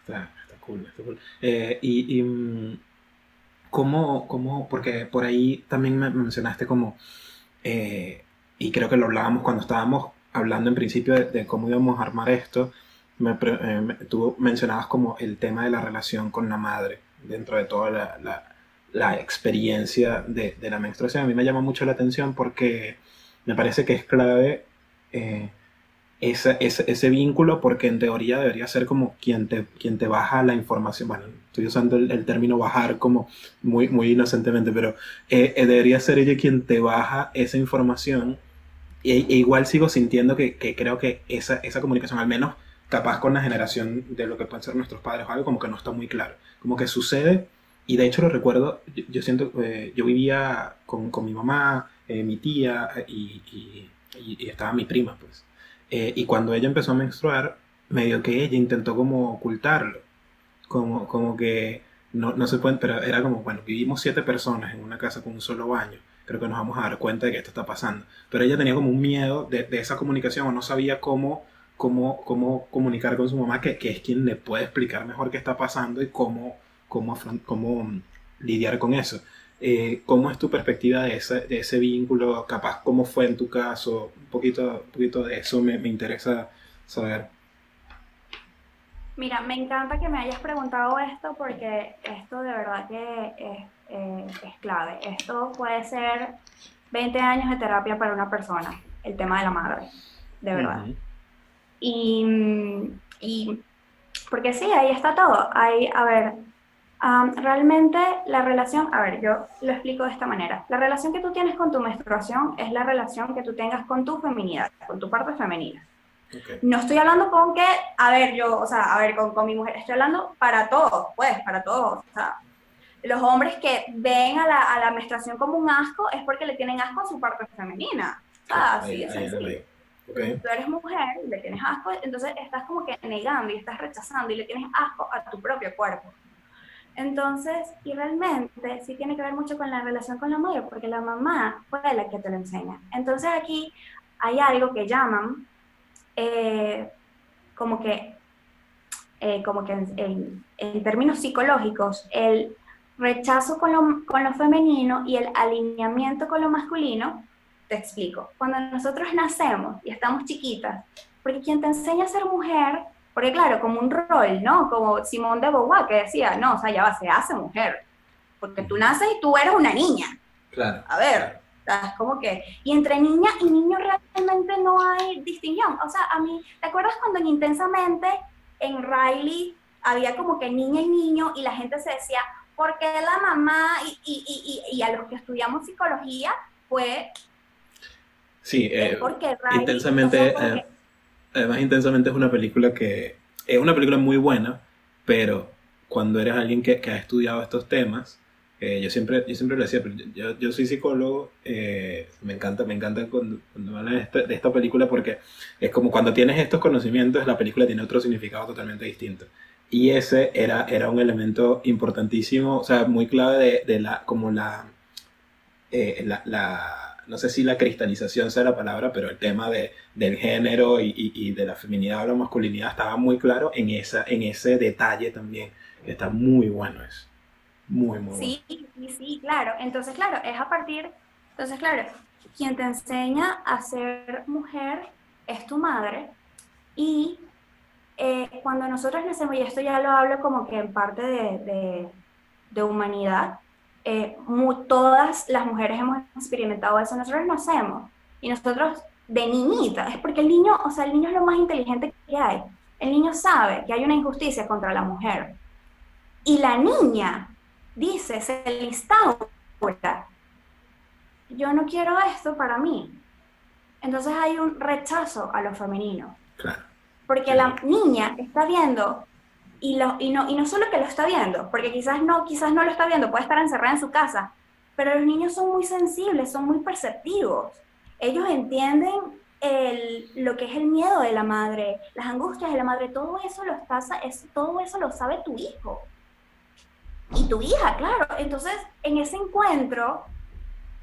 Está, está cool, está cool. Eh, y, y mm, ¿cómo, ¿cómo, porque por ahí también me mencionaste como, eh, y creo que lo hablábamos cuando estábamos hablando en principio de, cómo íbamos a armar esto, me, eh, tú mencionabas como el tema de la relación con la madre dentro de toda la la experiencia de, de, la menstruación. A mí me llama mucho la atención porque me parece que es clave eh, ese, ese, vínculo porque en teoría debería ser como quien te, quien te baja la información. Bueno, estoy usando el, término bajar como muy, muy inocentemente, pero eh, eh, debería ser ella quien te baja esa información e, e igual sigo sintiendo que, que creo que esa, esa comunicación, al menos capaz con la generación de lo que pueden ser nuestros padres o algo, como que no está muy claro. Como que sucede, y de hecho lo recuerdo, yo, siento, eh, yo vivía con, con mi mamá, eh, mi tía y, y, y, estaba mi prima, pues. Eh, y cuando ella empezó a menstruar, medio que ella intentó como ocultarlo, como, como que no, no se pueden, pero era como, bueno, vivimos siete personas en una casa con un solo baño, creo que nos vamos a dar cuenta de que esto está pasando. Pero ella tenía como un miedo de, de esa comunicación o no sabía cómo cómo, cómo comunicar con su mamá, que, que, es quien le puede explicar mejor qué está pasando y cómo, cómo, cómo mm, lidiar con eso. Eh, ¿Cómo es tu perspectiva de ese, de ese, vínculo? Capaz, ¿cómo fue en tu caso? Un poquito, un poquito de eso me, me interesa saber. Mira, me encanta que me hayas preguntado esto porque esto de verdad que es, eh, es clave. Esto puede ser 20 años de terapia para una persona, el tema de la madre, de verdad. Y, y, porque sí, ahí está todo. Hay, a ver, realmente la relación, a ver, yo lo explico de esta manera. La relación que tú tienes con tu menstruación es la relación que tú tengas con tu feminidad, con tu parte femenina. No estoy hablando con que, a ver, yo, o sea, a ver, con, con mi mujer, estoy hablando para todos, pues, para todos. O sea, los hombres que ven a la, a la menstruación como un asco es porque le tienen asco a su parte femenina. O sea, así sencillo. Okay. Tú eres mujer le tienes asco, entonces estás como que negando y estás rechazando y le tienes asco a tu propio cuerpo. Entonces, y realmente sí tiene que ver mucho con la relación con la madre, porque la mamá fue la que te lo enseña. Entonces aquí hay algo que llaman eh, como que, eh, como que en, en, términos psicológicos, el rechazo con lo, con lo femenino y el alineamiento con lo masculino te explico. Cuando nosotros nacemos y estamos chiquitas, porque quien te enseña a ser mujer, porque claro, como un rol, ¿no? Como Simón de Beauvoir que decía, no, o sea, ya va, se hace mujer. Porque tú naces y tú eres una niña. Claro. A ver, es como que. Y entre niña y niño realmente no hay distinción. O sea, a mí, ¿te acuerdas cuando en Intensamente en Riley había como que niña y niño y la gente se decía, ¿por qué la mamá? Y, y, y, y a los que estudiamos psicología, fue Sí, eh, intensamente, eh, además intensamente es una película que es una película muy buena, pero cuando eres alguien que, que ha estudiado estos temas, eh, yo siempre yo siempre lo decía, pero yo, yo soy psicólogo, me encanta me encanta cuando, cuando hablan de esta, de esta película porque es como cuando tienes estos conocimientos, la película tiene otro significado totalmente distinto. Y ese era, era un elemento importantísimo, o sea, muy clave de, de la, como la, la, la no sé si la cristalización sea la palabra, pero el tema de, del género y, y, de la feminidad o la masculinidad estaba muy claro en, esa, en ese detalle también. Está muy bueno eso. Muy, muy sí, bueno. Sí, sí, claro. Entonces, claro, es a partir, entonces, claro, quien te enseña a ser mujer es tu madre y eh, cuando nosotros nacemos, y esto ya lo hablo como que en parte de, de, de humanidad, eh, todas las mujeres hemos experimentado eso, nosotros nacemos y nosotros de niñita, es porque el niño, o sea, el niño es lo más inteligente que hay. El niño sabe que hay una injusticia contra la mujer. Y la niña dice, se le instaura, yo no quiero esto para mí. Entonces hay un rechazo a lo femenino. Claro. Porque la niña está viendo y, lo, y, no, y no solo que lo está viendo, porque quizás no, quizás no lo está viendo, puede estar encerrada en su casa, pero los niños son muy sensibles, son muy perceptivos. Ellos entienden el, lo que es el miedo de la madre, las angustias de la madre, todo eso lo, está, es, todo eso lo sabe tu hijo. Y tu hija, claro. Entonces, en ese encuentro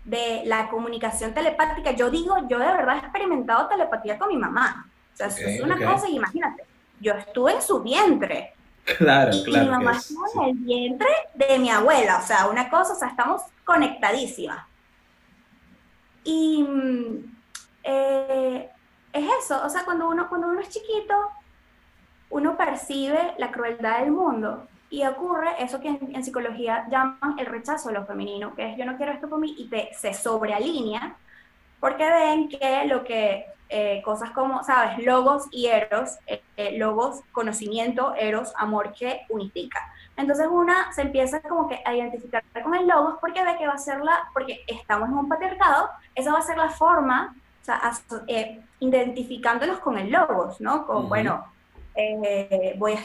de la comunicación telepática, yo digo, yo de verdad he experimentado telepatía con mi mamá. O sea, es una cosa, imagínate, yo estuve en su vientre Claro, claro. Y mi mamá en el vientre de mi abuela, o sea, una cosa, o sea, estamos conectadísimas. Y mm, eh, es eso, o sea, cuando uno, cuando uno es chiquito, uno percibe la crueldad del mundo y ocurre eso que en, psicología llaman el rechazo de lo femenino, que es yo no quiero esto por mí y te, se sobrealinea porque ven que lo que eh, cosas como, ¿sabes? Logos y eros, eh, eh, logos, conocimiento, eros, amor que unifica. Entonces una se empieza como que a identificar con el logos porque ve que va a ser la, porque estamos en un patriarcado, esa va a ser la forma o sea, eh, identificándolos con el logos, ¿no? Con, bueno, eh, voy a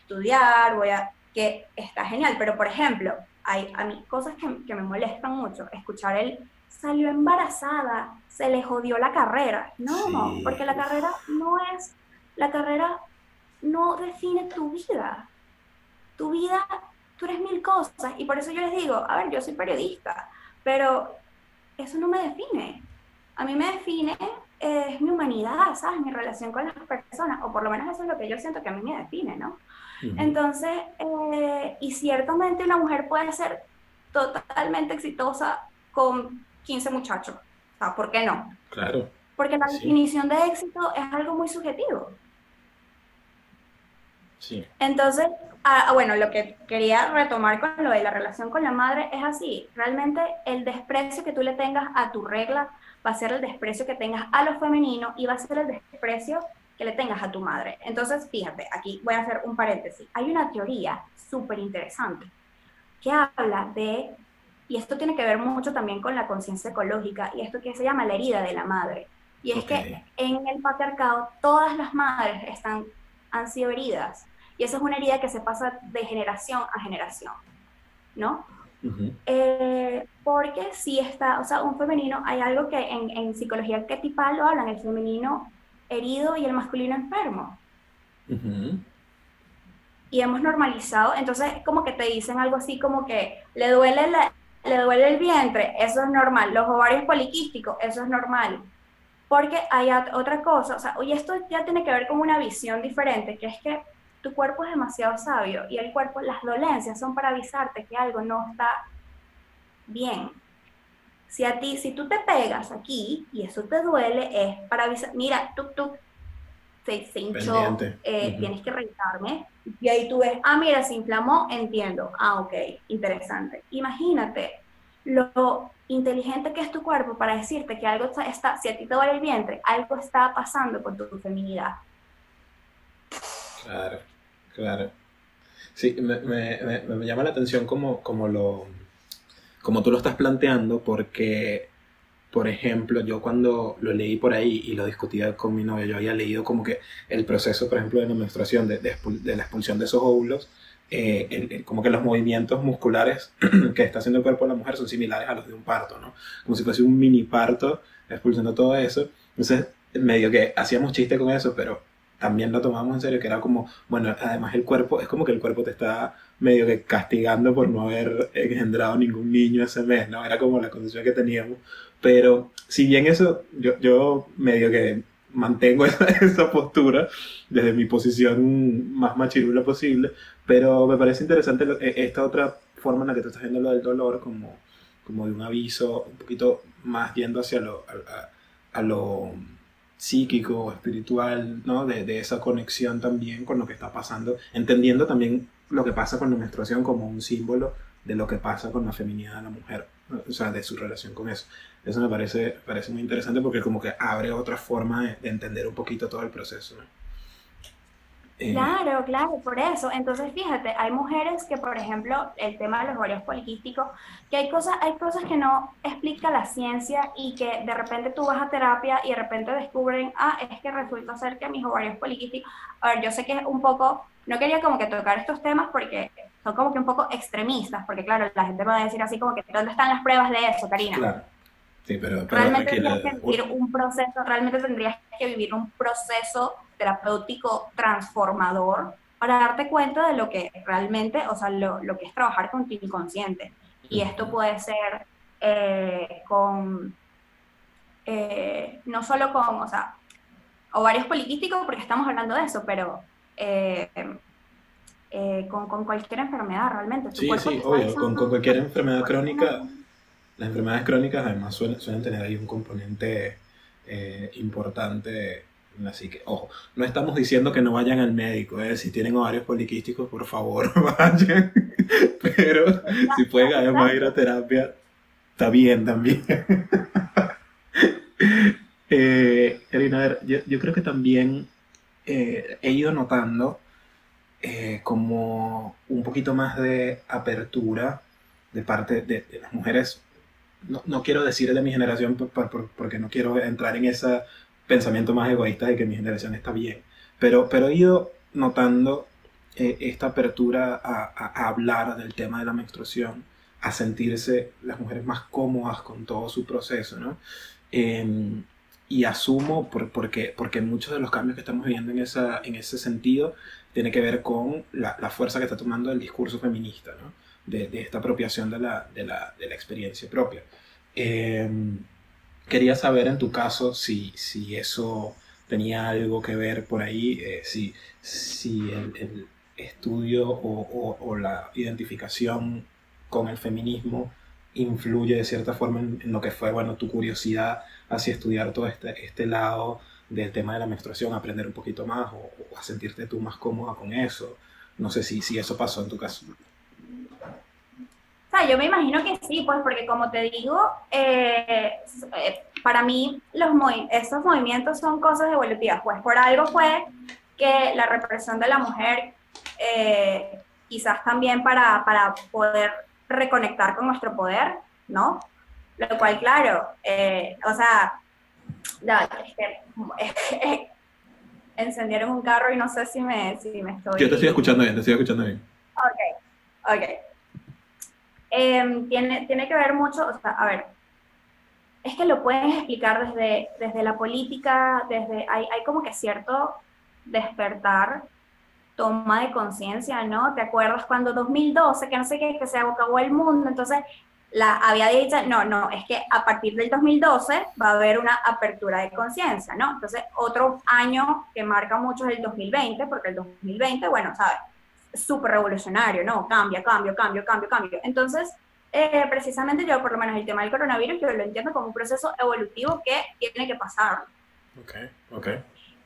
estudiar, voy a, que está genial, pero por ejemplo, hay a mí cosas que, que me molestan mucho, escuchar el salió embarazada, se le jodió la carrera. No, porque la carrera no es, la carrera no define tu vida. Tu vida, tú eres mil cosas. Y por eso yo les digo, a ver, yo soy periodista, pero eso no me define. A mí me define es mi humanidad, ¿sabes? Mi relación con las personas, o por lo menos eso es lo que yo siento que a mí me define, ¿no? Entonces, eh, y ciertamente una mujer puede ser totalmente exitosa con 15 muchachos. O sea, ¿por qué no? Claro. Porque la definición de éxito es algo muy subjetivo. Sí. Entonces, ah, bueno, lo que quería retomar con lo de la relación con la madre es así. Realmente el desprecio que tú le tengas a tu regla va a ser el desprecio que tengas a lo femenino y va a ser el desprecio que le tengas a tu madre. Entonces, fíjate, aquí voy a hacer un paréntesis. Hay una teoría súper interesante que habla de y esto tiene que ver mucho también con la conciencia ecológica y esto que se llama la herida de la madre. Y es que en el patriarcado todas las madres están, han sido heridas y esa es una herida que se pasa de generación a generación, ¿no? Eh, porque si está, o sea, un femenino, hay algo que en, en psicología arquetipal lo hablan, el femenino herido y el masculino enfermo. Y hemos normalizado, entonces como que te dicen algo así como que le duele la, le duele el vientre, eso es normal. Los ovarios poliquísticos, eso es normal. Porque hay otra cosa, o sea, y esto ya tiene que ver con una visión diferente, que es que tu cuerpo es demasiado sabio y el cuerpo, las dolencias son para avisarte que algo no está bien. Si a ti, si tú te pegas aquí y eso te duele, es para avisar, mira, tú, tú, se, se hinchó, eh, tienes que revisarme. Y ahí tú ves, ah, mira, se inflamó, entiendo. Ah, ok, interesante. Imagínate lo inteligente que es tu cuerpo para decirte que algo está, si a ti te duele el vientre, algo está pasando con tu feminidad. Claro, claro. Sí, me, me, me, llama la atención como, como, lo, como tú lo estás planteando, porque por ejemplo, yo cuando lo leí por ahí y lo discutía con mi novia, yo había leído como que el proceso, por ejemplo, de la menstruación, de, de, la expulsión de esos óvulos, eh, como que los movimientos musculares que está haciendo el cuerpo de la mujer son similares a los de un parto, ¿no? Como si fuese un mini parto expulsando todo eso. Entonces, medio que hacíamos chiste con eso, pero también lo tomamos en serio, que era como, bueno, además el cuerpo, es como que el cuerpo te está medio que castigando por no haber engendrado ningún niño ese mes, ¿no? Era como la condición que teníamos. Pero si bien eso, yo, yo medio que mantengo esa, postura desde mi posición más machirula posible, pero me parece interesante e, esta otra forma en la que tú estás viendo lo del dolor como, como de un aviso un poquito más yendo hacia lo, a, a psíquico, espiritual, ¿no? De, esa conexión también con lo que está pasando, entendiendo también lo que pasa con la menstruación como un símbolo de lo que pasa con la feminidad de la mujer, o sea, de su relación con eso. Eso me parece, parece muy interesante porque como que abre otra forma de, entender un poquito todo el proceso. Eh, claro, claro, por eso. Entonces, fíjate, hay mujeres que, por ejemplo, el tema de los ovarios poliquísticos, que hay cosas, hay cosas que no explica la ciencia y que de repente tú vas a terapia y de repente descubren, ah, es que resulta ser que mis ovarios poliquísticos, a ver, yo sé que es un poco, no quería como que tocar estos temas porque son como que un poco extremistas, porque claro, la gente va a decir así como que, ¿dónde están las pruebas de eso, Karina? Claro. Sí, pero, realmente tendrías que vivir un proceso, realmente tendrías que vivir un proceso terapéutico transformador para darte cuenta de lo que realmente, o sea, lo, lo que es trabajar con tu inconsciente. Y esto puede ser eh, con, eh, no solo con, o sea, ovarios poliquísticos, porque estamos hablando de eso, pero eh, con, con, cualquier enfermedad realmente. sí, sí, obvio, con, con, cualquier enfermedad crónica. Las enfermedades crónicas además suelen, suelen tener ahí un componente importante Así que, ojo, no estamos diciendo que no vayan al médico, ¿eh? si tienen ovarios poliquísticos, por favor, vayan. Pero si pueden además ir a terapia, está bien también. eh, a ver, yo, creo que también eh, he ido notando eh, como un poquito más de apertura de parte de, las mujeres no, no, quiero decir de mi generación porque no quiero entrar en ese pensamiento más egoísta de que mi generación está bien, pero, pero he ido notando eh, esta apertura a, a, hablar del tema de la menstruación, a sentirse las mujeres más cómodas con todo su proceso, ¿no? Eh, y asumo, por, porque, porque muchos de los cambios que estamos viviendo en, esa, en ese sentido tiene que ver con la, la fuerza que está tomando el discurso feminista, ¿no? De, esta apropiación de la, de la, de la experiencia propia. Eh, quería saber en tu caso si, si eso tenía algo que ver por ahí, eh, si, si el, estudio o, la identificación con el feminismo influye de cierta forma en, en, lo que fue bueno, tu curiosidad hacia estudiar todo este, este lado del tema de la menstruación, aprender un poquito más o, o, a sentirte tú más cómoda con eso. No sé si, si eso pasó en tu caso. O sea, yo me imagino que sí, pues porque como te digo, eh, para mí los movi esos movimientos son cosas evolutivas, pues por algo fue que la represión de la mujer, eh, quizás también para, para poder reconectar con nuestro poder, ¿no? Lo cual, claro, eh, o sea, ya, este, encendieron un carro y no sé si me, si me estoy... Yo te estoy escuchando bien, te estoy escuchando bien. Ok, ok. Eh, tiene, tiene que ver mucho, o sea, a ver, es que lo puedes explicar desde, desde la política, desde, hay, hay como que cierto despertar, toma de conciencia, ¿no? ¿Te acuerdas cuando 2012, que no sé qué, que se acabó el mundo, entonces la había dicho, no, no, es que a partir del 2012 va a haber una apertura de conciencia, ¿no? Entonces, otro año que marca mucho es el 2020, porque el 2020, bueno, ¿sabes? Súper revolucionario, ¿no? Cambia, cambio, cambio, cambio, cambio. Entonces, eh, precisamente yo, por lo menos el tema del coronavirus, yo lo entiendo como un proceso evolutivo que tiene que pasar. Ok, ok.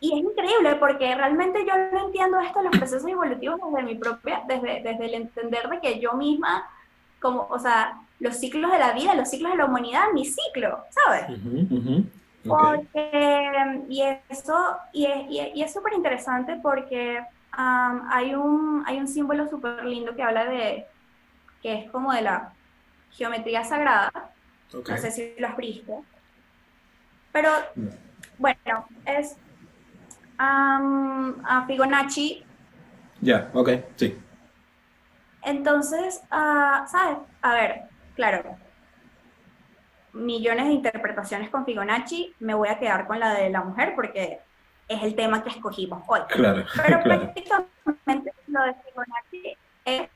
Y es increíble porque realmente yo no entiendo esto, los procesos evolutivos desde mi propia, desde, desde el entender de que yo misma, como, o sea, los ciclos de la vida, los ciclos de la humanidad, mi ciclo, ¿sabes? Uh -huh, uh -huh. Okay. Porque, y eso, y es, y es súper interesante porque um, hay, un, hay un símbolo súper lindo que habla de, que es como de la geometría sagrada, okay. no sé si lo has visto, pero no. bueno, es um, a Fibonacci. Ya, yeah, ok, sí. Entonces, uh, ¿sabes? A ver, claro, millones de interpretaciones con Fibonacci, me voy a quedar con la de la mujer porque es el tema que escogimos hoy. Claro, Pero claro. prácticamente lo de Fibonacci es,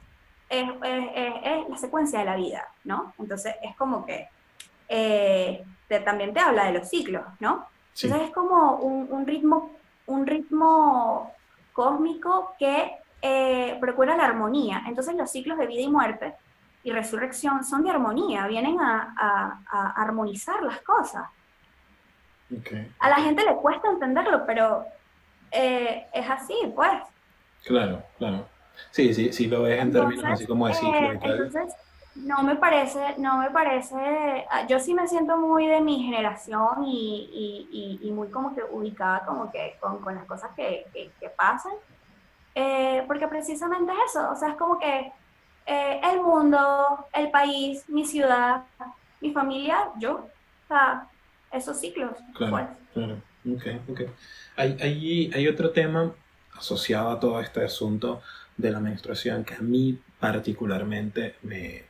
es, es, es, la secuencia de la vida, ¿no? Entonces es como que eh, te, también te habla de los ciclos, ¿no? Sí. Entonces es como un, un, ritmo, un ritmo cósmico que eh, procura la armonía. Entonces los ciclos de vida y muerte y resurrección son de armonía, vienen a, a, a armonizar las cosas. Okay. A la gente le cuesta entenderlo, pero eh, es así, pues. Claro, claro. Sí, sí, sí lo ves en entonces, términos así como de ciclo eh, y tal. Entonces, no me parece, no me parece, yo sí me siento muy de mi generación y, y, y, y muy como que ubicada como que con, con las cosas que, que, que pasan, eh, porque precisamente es eso, o sea, es como que eh, el mundo, el país, mi ciudad, mi familia, yo, o sea, esos ciclos. Claro, pues. claro. Okay, okay. Hay, hay, hay otro tema asociado a todo este asunto de la menstruación que a mí particularmente me,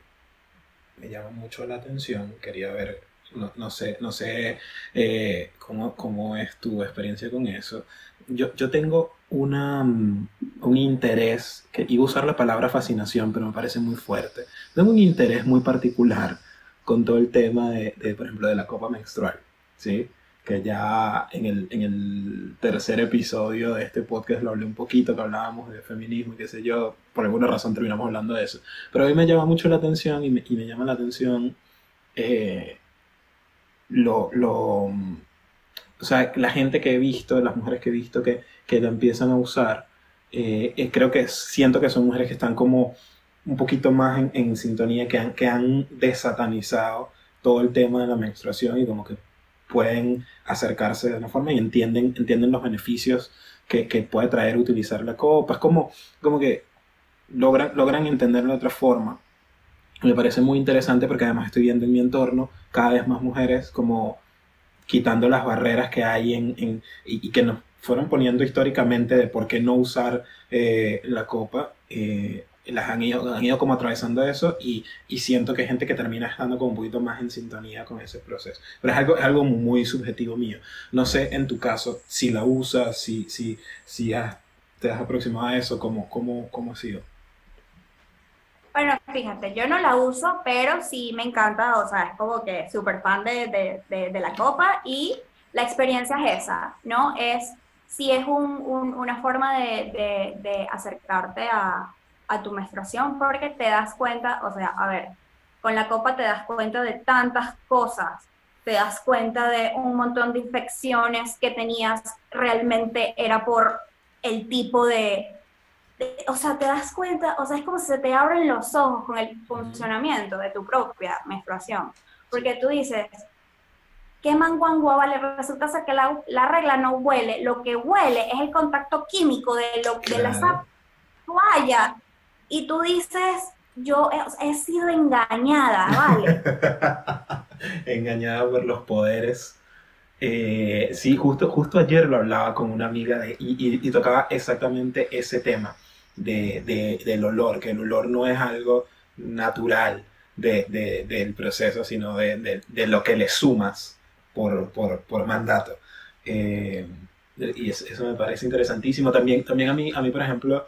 me llama mucho la atención. Quería ver, no, no sé, no sé eh, cómo, cómo es tu experiencia con eso. Yo, yo tengo una, un interés, que iba a usar la palabra fascinación, pero me parece muy fuerte. Tengo un interés muy particular con todo el tema de, de por ejemplo, de la copa menstrual, ¿sí? Que ya en el, en el tercer episodio de este podcast lo hablé un poquito, que hablábamos de feminismo y qué sé yo, por alguna razón terminamos hablando de eso. Pero a mí me llama mucho la atención y me, y me llama la atención eh, lo, lo o sea, la gente que he visto, las mujeres que he visto que, que la empiezan a usar, eh, eh, creo que siento que son mujeres que están como un poquito más en, en, sintonía, que han, que han desatanizado todo el tema de la menstruación y como que pueden acercarse de una forma y entienden, entienden los beneficios que, que puede traer utilizar la copa. Es como, como que logran, logran entenderlo de otra forma. Me parece muy interesante porque además estoy viendo en mi entorno cada vez más mujeres como quitando las barreras que hay en, en y, que nos fueron poniendo históricamente de por qué no usar eh, la copa. Eh, las han ido, han ido como atravesando eso y, y, siento que hay gente que termina estando como un poquito más en sintonía con ese proceso. Pero es algo, es algo muy subjetivo mío. No sé en tu caso si la usas, si, si, si te has aproximado a eso, ¿cómo, cómo, cómo ha sido? Bueno, fíjate, yo no la uso, pero sí me encanta, o sea, es como que súper fan de, de, de, la copa y la experiencia es esa, ¿no? Es, si es un, un, una forma de, de acercarte a, a tu menstruación porque te das cuenta, o sea, a ver, con la copa te das cuenta de tantas cosas, te das cuenta de un montón de infecciones que tenías, realmente era por el tipo de, o sea, te das cuenta, o sea, es como si se te abren los ojos con el funcionamiento de tu propia menstruación, porque tú dices, ¿qué manguangua vale? Resulta ser que la, la, regla no huele, lo que huele es el contacto químico de, lo, de la toalla y tú dices, yo he, sido engañada, ¿vale? engañada por los poderes. Eh, sí, justo, justo ayer lo hablaba con una amiga y, tocaba exactamente ese tema de, del olor, que el olor no es algo natural del proceso, sino de, lo que le sumas por, por, mandato. Eh, y eso, me parece interesantísimo. También, también a, mí, a mí, por ejemplo,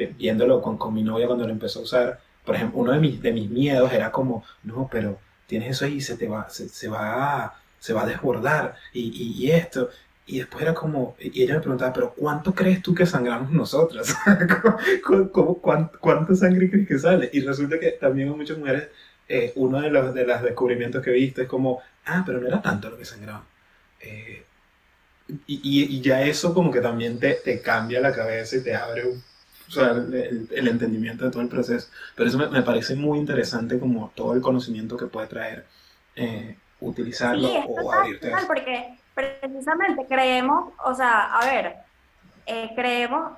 que viéndolo con, con mi novia cuando lo empezó a usar, por ejemplo, uno de mis, de mis miedos era como, no, pero tienes eso ahí y se te va, se, se va, se va a desbordar y, y, esto. Y después era como, y ella me preguntaba, pero ¿cuánto crees tú que sangramos nosotras? ¿Cómo, cuánto, sangre crees que sale? Y resulta que también hay muchas mujeres, eh, uno de los, de los descubrimientos que he visto es como, ah, pero no era tanto lo que sangraba. Eh, y, y, ya eso como que también te, te cambia la cabeza y te abre un o sea, el, entendimiento de todo el proceso. Pero eso me, parece muy interesante como todo el conocimiento que puede traer eh, utilizarlo o abrirte Porque precisamente creemos, o sea, a ver, eh, creemos,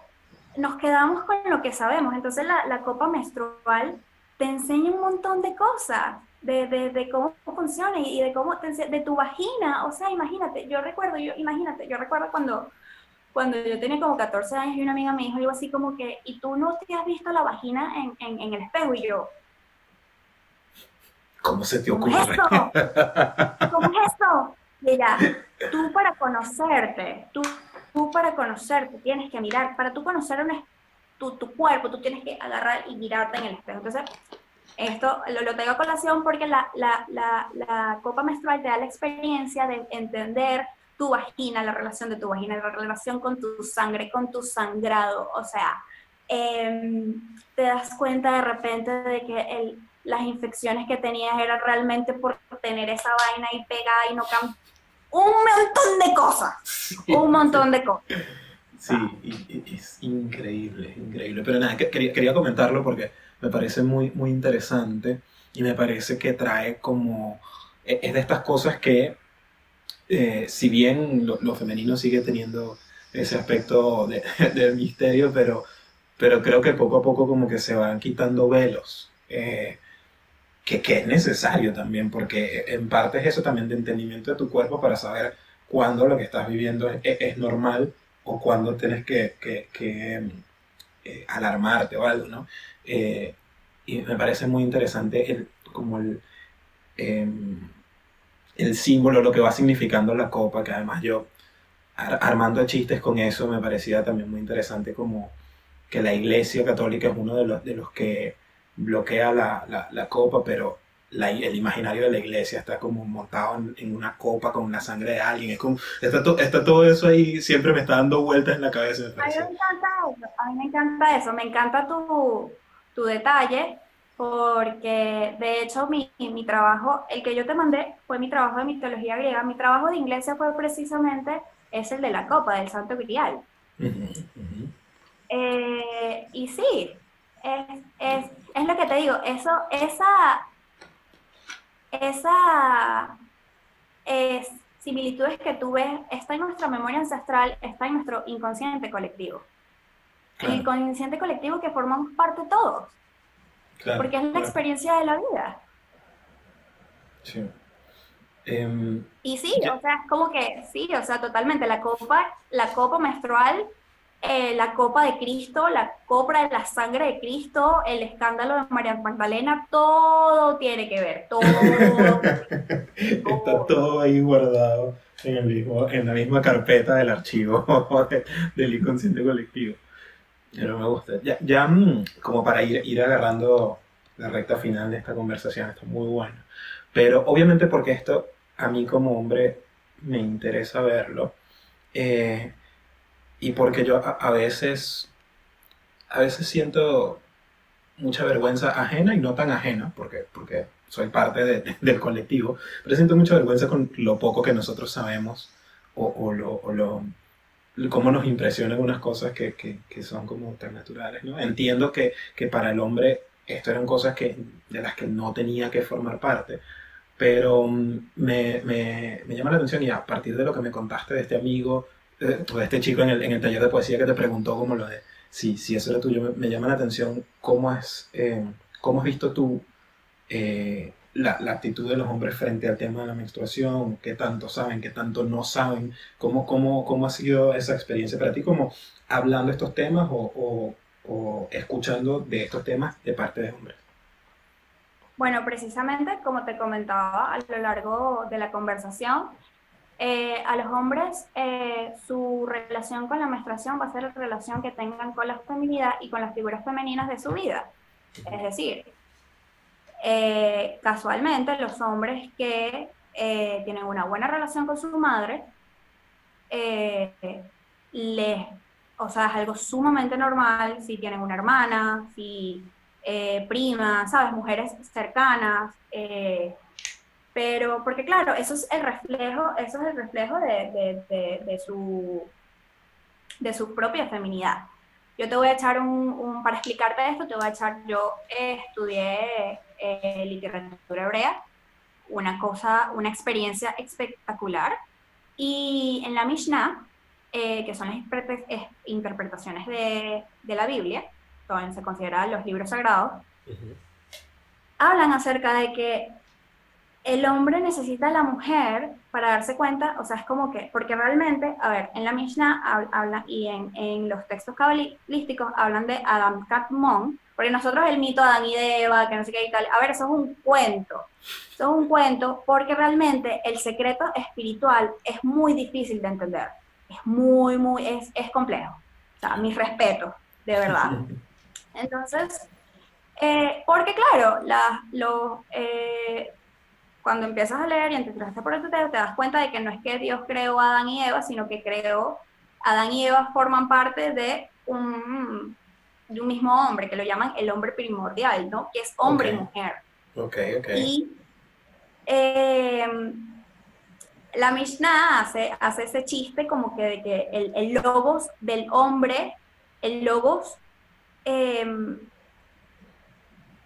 nos quedamos con lo que sabemos. Entonces la, la copa menstrual te enseña un montón de cosas. De, de, de, cómo funciona y de cómo de tu vagina, o sea, imagínate, yo recuerdo, yo imagínate, yo recuerdo cuando cuando yo tenía como 14 años y una amiga me dijo algo así como que, ¿y tú no te has visto la vagina en, en, en el espejo? Y yo, ¿cómo se te ocurre? ¿Cómo es esto? ¿Cómo es esto? Y ella, tú para conocerte, tú, tú para conocerte tienes que mirar, para tú conocer tu, tu cuerpo, tú tienes que agarrar y mirarte en el espejo. Entonces, esto lo, lo tengo a colación porque la, la, la, la copa menstrual te da la experiencia de entender tu vagina, la relación de tu vagina, la relación con tu sangre, con tu sangrado. O sea, em, te das cuenta de repente de que el, las infecciones que tenías eran realmente por tener esa vaina ahí pegada y no cambiar. Un montón de cosas. Un montón de cosas. Sí, es increíble, increíble. Pero nada, quería, quería comentarlo porque me parece muy, muy interesante y me parece que trae como... E, es de estas cosas que eh, si bien lo, femenino sigue teniendo ese aspecto de, misterio, pero, pero creo que poco a poco como que se van quitando velos, eh, que, que, es necesario también, porque en parte es eso también de entendimiento de tu cuerpo para saber cuándo lo que estás viviendo es, normal o cuándo tienes que, que, que eh, alarmarte o algo, ¿no? y me parece muy interesante el, como el... El símbolo, lo que va significando la copa, que además yo armando chistes con eso me parecía también muy interesante como que la iglesia católica es uno de los, de los que bloquea la, la, copa, pero la, el imaginario de la iglesia está como montado en, una copa con la sangre de alguien. Es como, está, está, todo eso ahí, siempre me está dando vueltas en la cabeza. a mí me encanta eso, a mí me encanta eso, me encanta tu, tu detalle porque de hecho mi, mi, trabajo, el que yo te mandé fue mi trabajo de mitología griega, mi trabajo de iglesia fue precisamente es el de la copa del Santo Grial. Eh, y sí, es, es, es, lo que te digo, eso, esa, esa es, similitudes que tú ves está en nuestra memoria ancestral, está en nuestro inconsciente colectivo. El inconsciente colectivo que formamos parte todos. Porque es la experiencia de la vida. Sí. Em, y sí, o sea, es como que, sí, o sea, totalmente, la copa, la copa menstrual, eh, la copa de Cristo, la copa de la sangre de Cristo, el escándalo de María Magdalena, todo tiene que ver, todo. Está todo ahí guardado en, el mismo, en la misma carpeta del archivo del inconsciente colectivo. Pero me gusta. Ya, ya mm, como para ir, ir agarrando la recta final de esta conversación, está muy bueno. Pero obviamente porque esto a mí como hombre me interesa verlo. Eh, y porque yo a, veces, a veces siento mucha vergüenza ajena y no tan ajena, porque, porque soy parte del colectivo, pero siento mucha vergüenza con lo poco que nosotros sabemos o, lo, o lo, cómo nos impresionan unas cosas que, que, que son como tan naturales. ¿no? Entiendo que, que, para el hombre esto eran cosas que, de las que no tenía que formar parte, pero mm, me, me, me, llama la atención y a partir de lo que me contaste de este amigo, de, de este chico en el, en el, taller de poesía que te preguntó como lo de si, si eso era tuyo, me, llama la atención cómo, es, eh, cómo has visto tú eh, la, actitud de los hombres frente al tema de la menstruación, qué tanto saben, qué tanto no saben, cómo, cómo, cómo ha sido esa experiencia para ti, como hablando estos temas o, o, o escuchando de estos temas de parte de hombres. Bueno, precisamente como te comentaba a lo largo de la conversación, eh, a los hombres eh, su relación con la menstruación va a ser la relación que tengan con la feminidad y con las figuras femeninas de su vida. Es decir, eh, casualmente los hombres que tienen una buena relación con su madre, les, o sea, es algo sumamente normal si tienen una hermana, si eh, primas, ¿sabes? Mujeres cercanas. Eh, pero, porque claro, eso es el reflejo, eso es el reflejo de, su, de su propia feminidad. Yo te voy a echar un, para explicarte esto, te voy a echar, yo estudié eh, literatura hebrea, una cosa, una experiencia espectacular, y en la Mishnah, que son las interpretaciones de, de la Biblia, se consideran los libros sagrados, hablan acerca de que el hombre necesita a la mujer para darse cuenta, o sea, es como que, porque realmente, a ver, en la Mishnah habla, y en, en, los textos cabalísticos hablan de Adam Katmon, porque nosotros el mito de Adán y de Eva, que no sé qué y tal, a ver, eso es un cuento, eso es un cuento porque realmente el secreto espiritual es muy difícil de entender, es muy, muy, es, es complejo, o sea, mis respetos, de verdad. Entonces, eh, porque claro, la, lo, eh, cuando empiezas a leer y entras por el te das cuenta de que no es que Dios creó a Adán y Eva, sino que creó, Adán y Eva forman parte de un, de un mismo hombre, que lo llaman el hombre primordial, ¿no? Que es hombre y mujer. Ok, ok. Y eh, la Mishnah hace, hace ese chiste como que de que el, el logos del hombre, el logos Em,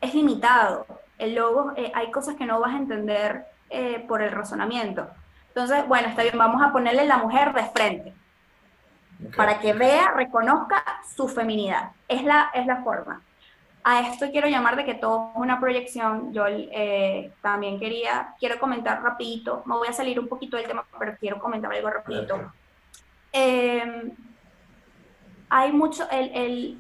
es limitado. El logo, eh, hay cosas que no vas a entender eh, por el razonamiento. Entonces, bueno, está bien, vamos a ponerle la mujer de frente. Para que vea, reconozca su feminidad. Es la, es la forma. A esto quiero llamar de que todo es una proyección. Yo eh, también quería, quiero comentar rapidito, me voy a salir un poquito del tema, pero quiero comentar algo rapidito. Em, hay mucho, el, el,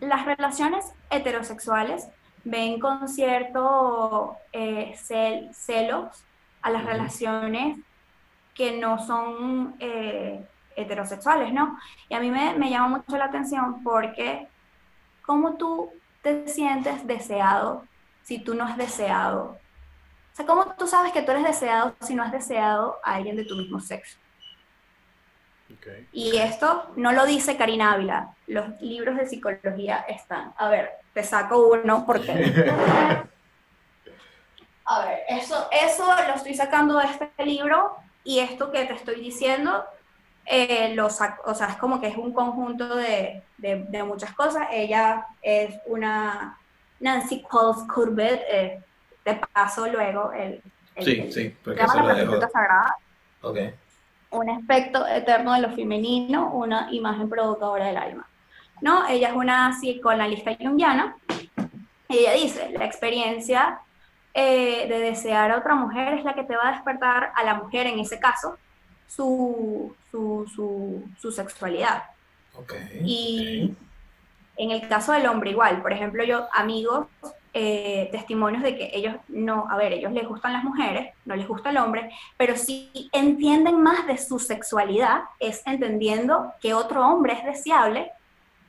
las relaciones heterosexuales ven con cierto eh, celos a las relaciones que no son eh, heterosexuales, ¿no? Y a mí me, me, llama mucho la atención porque ¿cómo tú te sientes deseado si tú no has deseado? O sea, ¿cómo tú sabes que tú eres deseado si no has deseado a alguien de tu mismo sexo? Y esto no lo dice Karina Ávila, los libros de psicología están. A ver, te saco uno porque... A ver, eso, eso lo estoy sacando de este libro y esto que te estoy diciendo, eh, lo o sea, es como que es un conjunto de, de, muchas cosas. Ella es una Nancy Coles Courbet, eh, te paso luego el... el sí, sí, porque se llama la prostituta sagrada. Okay un aspecto eterno de lo femenino, una imagen provocadora del alma. ¿No? Ella es una psicoanalista junguiana Y ella dice, la experiencia eh, de desear a otra mujer es la que te va a despertar a la mujer, en ese caso, su, su, su, su sexualidad. Okay, y en el caso del hombre igual, por ejemplo, yo amigos, eh, testimonios de que ellos no, a ver, ellos les gustan las mujeres, no les gusta el hombre, pero si entienden más de su sexualidad, es entendiendo que otro hombre es deseable,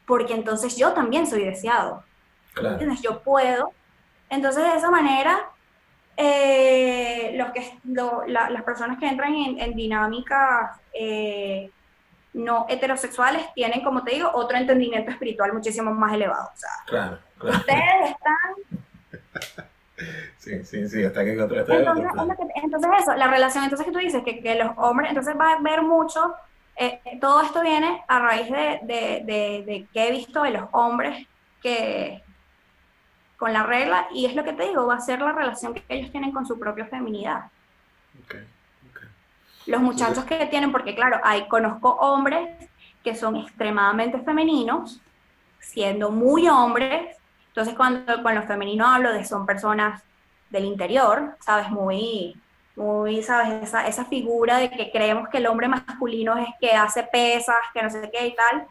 porque entonces yo también soy deseado. Claro. Entonces yo puedo. Entonces de esa manera, eh, los que, las personas que entran en, en dinámicas eh, no heterosexuales tienen, como te digo, otro entendimiento espiritual muchísimo más elevado. O sea, claro, claro. ustedes están... Sí, sí, sí, hasta que está entonces, entonces eso, la relación, entonces que tú dices que, que los hombres, entonces va a ver mucho, eh, todo esto viene a raíz de, de, de, de, que he visto de los hombres que con la regla, y es lo que te digo, va a ser la relación que ellos tienen con su propia feminidad. Okay los muchachos que tienen, porque claro, hay, conozco hombres que son extremadamente femeninos, siendo muy hombres, entonces cuando con los femeninos hablo de son personas del interior, sabes, muy, muy, sabes, esa, esa figura de que creemos que el hombre masculino es que hace pesas, que no sé qué y tal.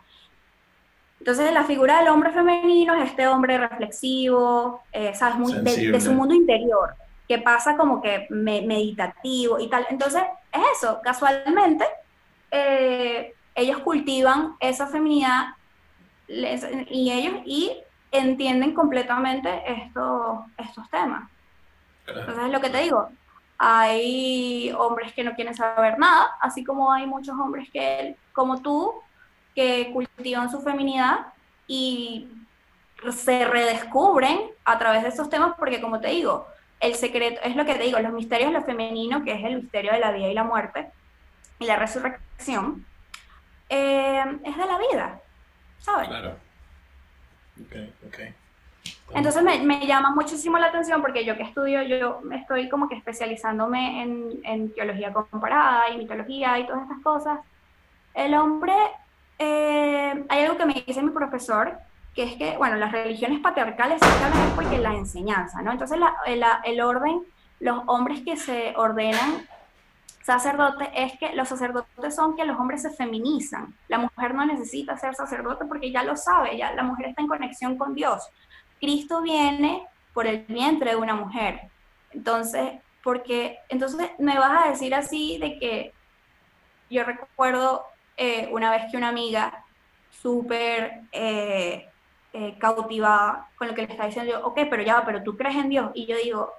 Entonces la figura del hombre femenino es este hombre reflexivo, eh, sabes, muy, de, de, su mundo interior, que pasa como que me, meditativo y tal. Entonces es eso, casualmente, eh, ellos cultivan esa feminidad y ellos y entienden completamente estos, estos temas. Entonces es lo que te digo, hay hombres que no quieren saber nada, así como hay muchos hombres que, como tú, que cultivan su feminidad y se redescubren a través de esos temas, porque como te digo, el secreto, es lo que te digo, los misterios de lo femenino, que es el misterio de la vida y la muerte, y la resurrección, eh, es de la vida, ¿sabes? Claro. Ok, ok. Entonces me, me, llama muchísimo la atención porque yo que estudio, yo estoy como que especializándome en, en teología comparada y mitología y todas estas cosas. El hombre, eh, hay algo que me dice mi profesor, que es que, bueno, las religiones patriarcales se porque la enseñanza, ¿no? Entonces la, el orden, los hombres que se ordenan sacerdotes es que los sacerdotes son que los hombres se feminizan. La mujer no necesita ser sacerdote porque ya lo sabe, ya la mujer está en conexión con Dios. Cristo viene por el vientre de una mujer. Entonces, porque, entonces me vas a decir así de que yo recuerdo eh, una vez que una amiga súper eh, eh, cautivada con lo que le está diciendo yo, ok, pero ya, pero tú crees en Dios. Y yo digo,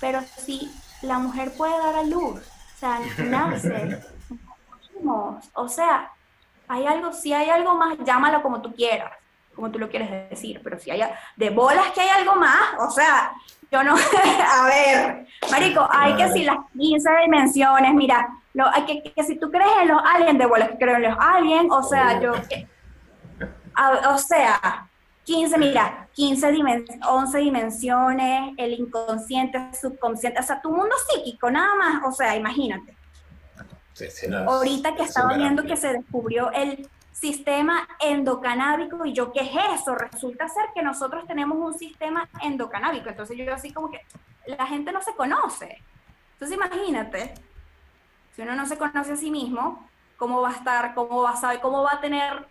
pero si la mujer puede dar a luz, o sea, nace, o sea, hay algo, si hay algo más, llámalo como tú quieras, como tú lo quieres decir, pero si hay, de bolas que hay algo más, o sea, yo no, a ver, Marico, hay que si las 15 dimensiones, mira, lo, hay que, que, si tú crees en los aliens, de bolas que creo en los aliens, o sea, yo, o sea, 15, mira, 15 dimensiones, 11 dimensiones, el inconsciente, subconsciente, o sea, tu mundo psíquico, nada más, o sea, imagínate. Sí, sí, no, Ahorita que estaba viendo que se descubrió el sistema endocanábico y yo, ¿qué es eso? Resulta ser que nosotros tenemos un sistema endocanábico, entonces yo así como que la gente no se conoce. Entonces imagínate, si uno no se conoce a sí mismo, ¿cómo va a estar, cómo va a saber, cómo va a tener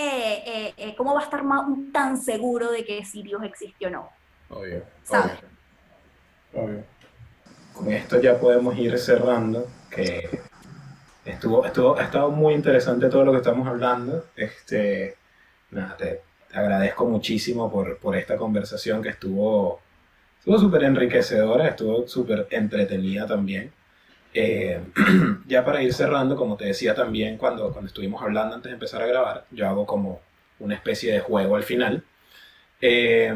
eh, eh, eh, ¿cómo va a estar tan seguro de que si Dios existe o no? Obvio. Obvio. Con esto ya podemos ir cerrando, que estuvo, estuvo, ha estado muy interesante todo lo que estamos hablando. Este, nada, te, agradezco muchísimo por, por, esta conversación que estuvo estuvo súper enriquecedora, estuvo súper entretenida también. Eh, ya para ir cerrando, como te decía también cuando, cuando estuvimos hablando antes de empezar a grabar, yo hago como una especie de juego al final. Eh,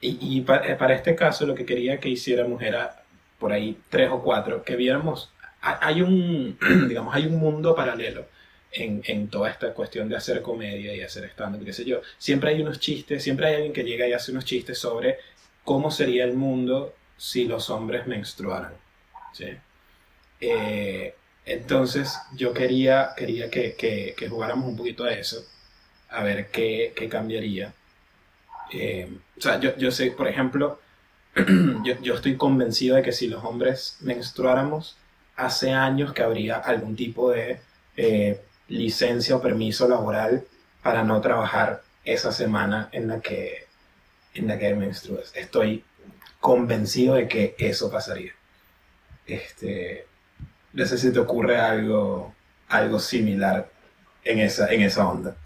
y, y para, para, este caso lo que quería que hiciéramos era por ahí tres o cuatro, que viéramos, hay un, digamos, hay un mundo paralelo. En, en, toda esta cuestión de hacer comedia y hacer stand-up, qué sé yo. Siempre hay unos chistes, siempre hay alguien que llega y hace unos chistes sobre cómo sería el mundo si los hombres menstruaran. ¿sí? Eh, entonces yo quería, quería que, que, que, jugáramos un poquito a eso, a ver qué, qué cambiaría. Eh, o sea, yo, yo sé, por ejemplo, yo, yo estoy convencido de que si los hombres menstruáramos, hace años que habría algún tipo de eh, licencia o permiso laboral para no trabajar esa semana en la que, en la que menstruas. Estoy convencido de que eso pasaría. Este, no sé si te ocurre algo, algo similar en esa, en esa onda.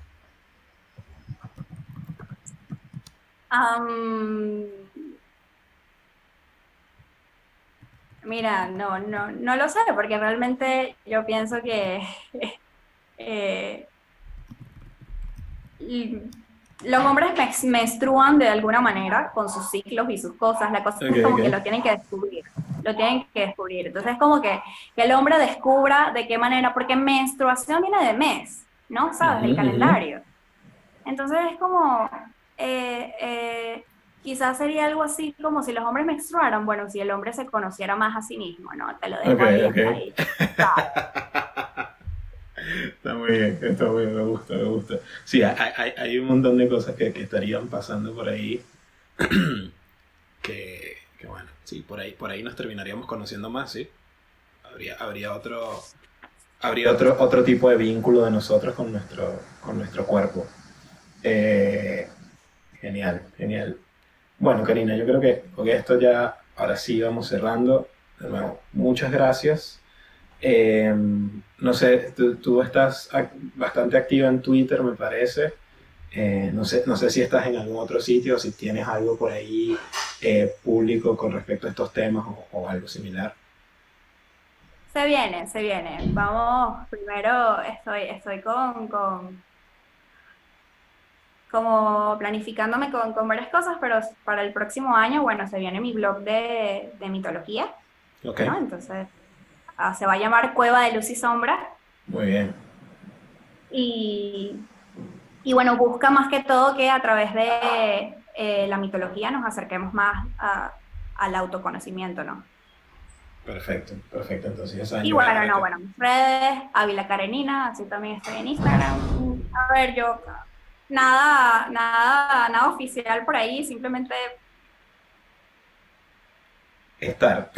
Mira, no, no, no lo sé, porque realmente yo pienso que eh, los hombres menstruan de alguna manera con sus ciclos y sus cosas. La cosa es como que lo tienen que descubrir. Lo tienen que descubrir. Entonces es como que, que el hombre descubra de qué manera, porque menstruación viene de mes, ¿no? ¿Sabes? Del calendario. Entonces es como, eh, eh, quizás sería algo así como si los hombres menstruaran, bueno, si el hombre se conociera más a sí mismo, ¿no? Te lo dejo Ok, ahí, ok. hasta ahí. Está muy bien, está muy bien, me gusta, me gusta. Sí, hay, hay, hay un montón de cosas que, que estarían pasando por ahí que, que, bueno, sí, por ahí, por ahí nos terminaríamos conociendo más, ¿sí? Habría, habría otro habría otro, otro tipo de vínculo de nosotros con nuestro, con nuestro cuerpo. Eh, genial, genial. Bueno, Karina, yo creo que con esto ya, ahora sí vamos cerrando. De nuevo, muchas gracias. Eh, no sé, tú, estás bastante activa en Twitter, me parece. Eh, no, sé, no sé si estás en algún otro sitio, si tienes algo por ahí eh, público con respecto a estos temas o, o algo similar. Se viene, se viene. Vamos, primero estoy, estoy con, con como planificándome con, con varias cosas, pero para el próximo año, bueno, se viene mi blog de, de mitología, Ok, ¿no? Entonces, ah, se va a llamar Cueva de Luz y Sombra. muy bien. Y, y bueno, busca más que todo que a través de eh, la mitología nos acerquemos más a- al autoconocimiento, ¿no? Perfecto, perfecto. Entonces ya. Y bueno, no, bueno, mis redes, Ávila Karenina, así también estoy en Instagram. A ver, yo, nada, nada, nada oficial por ahí, simplemente, Estar.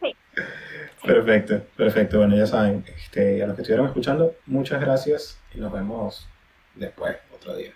sí. Perfecto, perfecto. Bueno, ya saben, este, a los que estuvieron escuchando, muchas gracias y nos vemos después, otro día.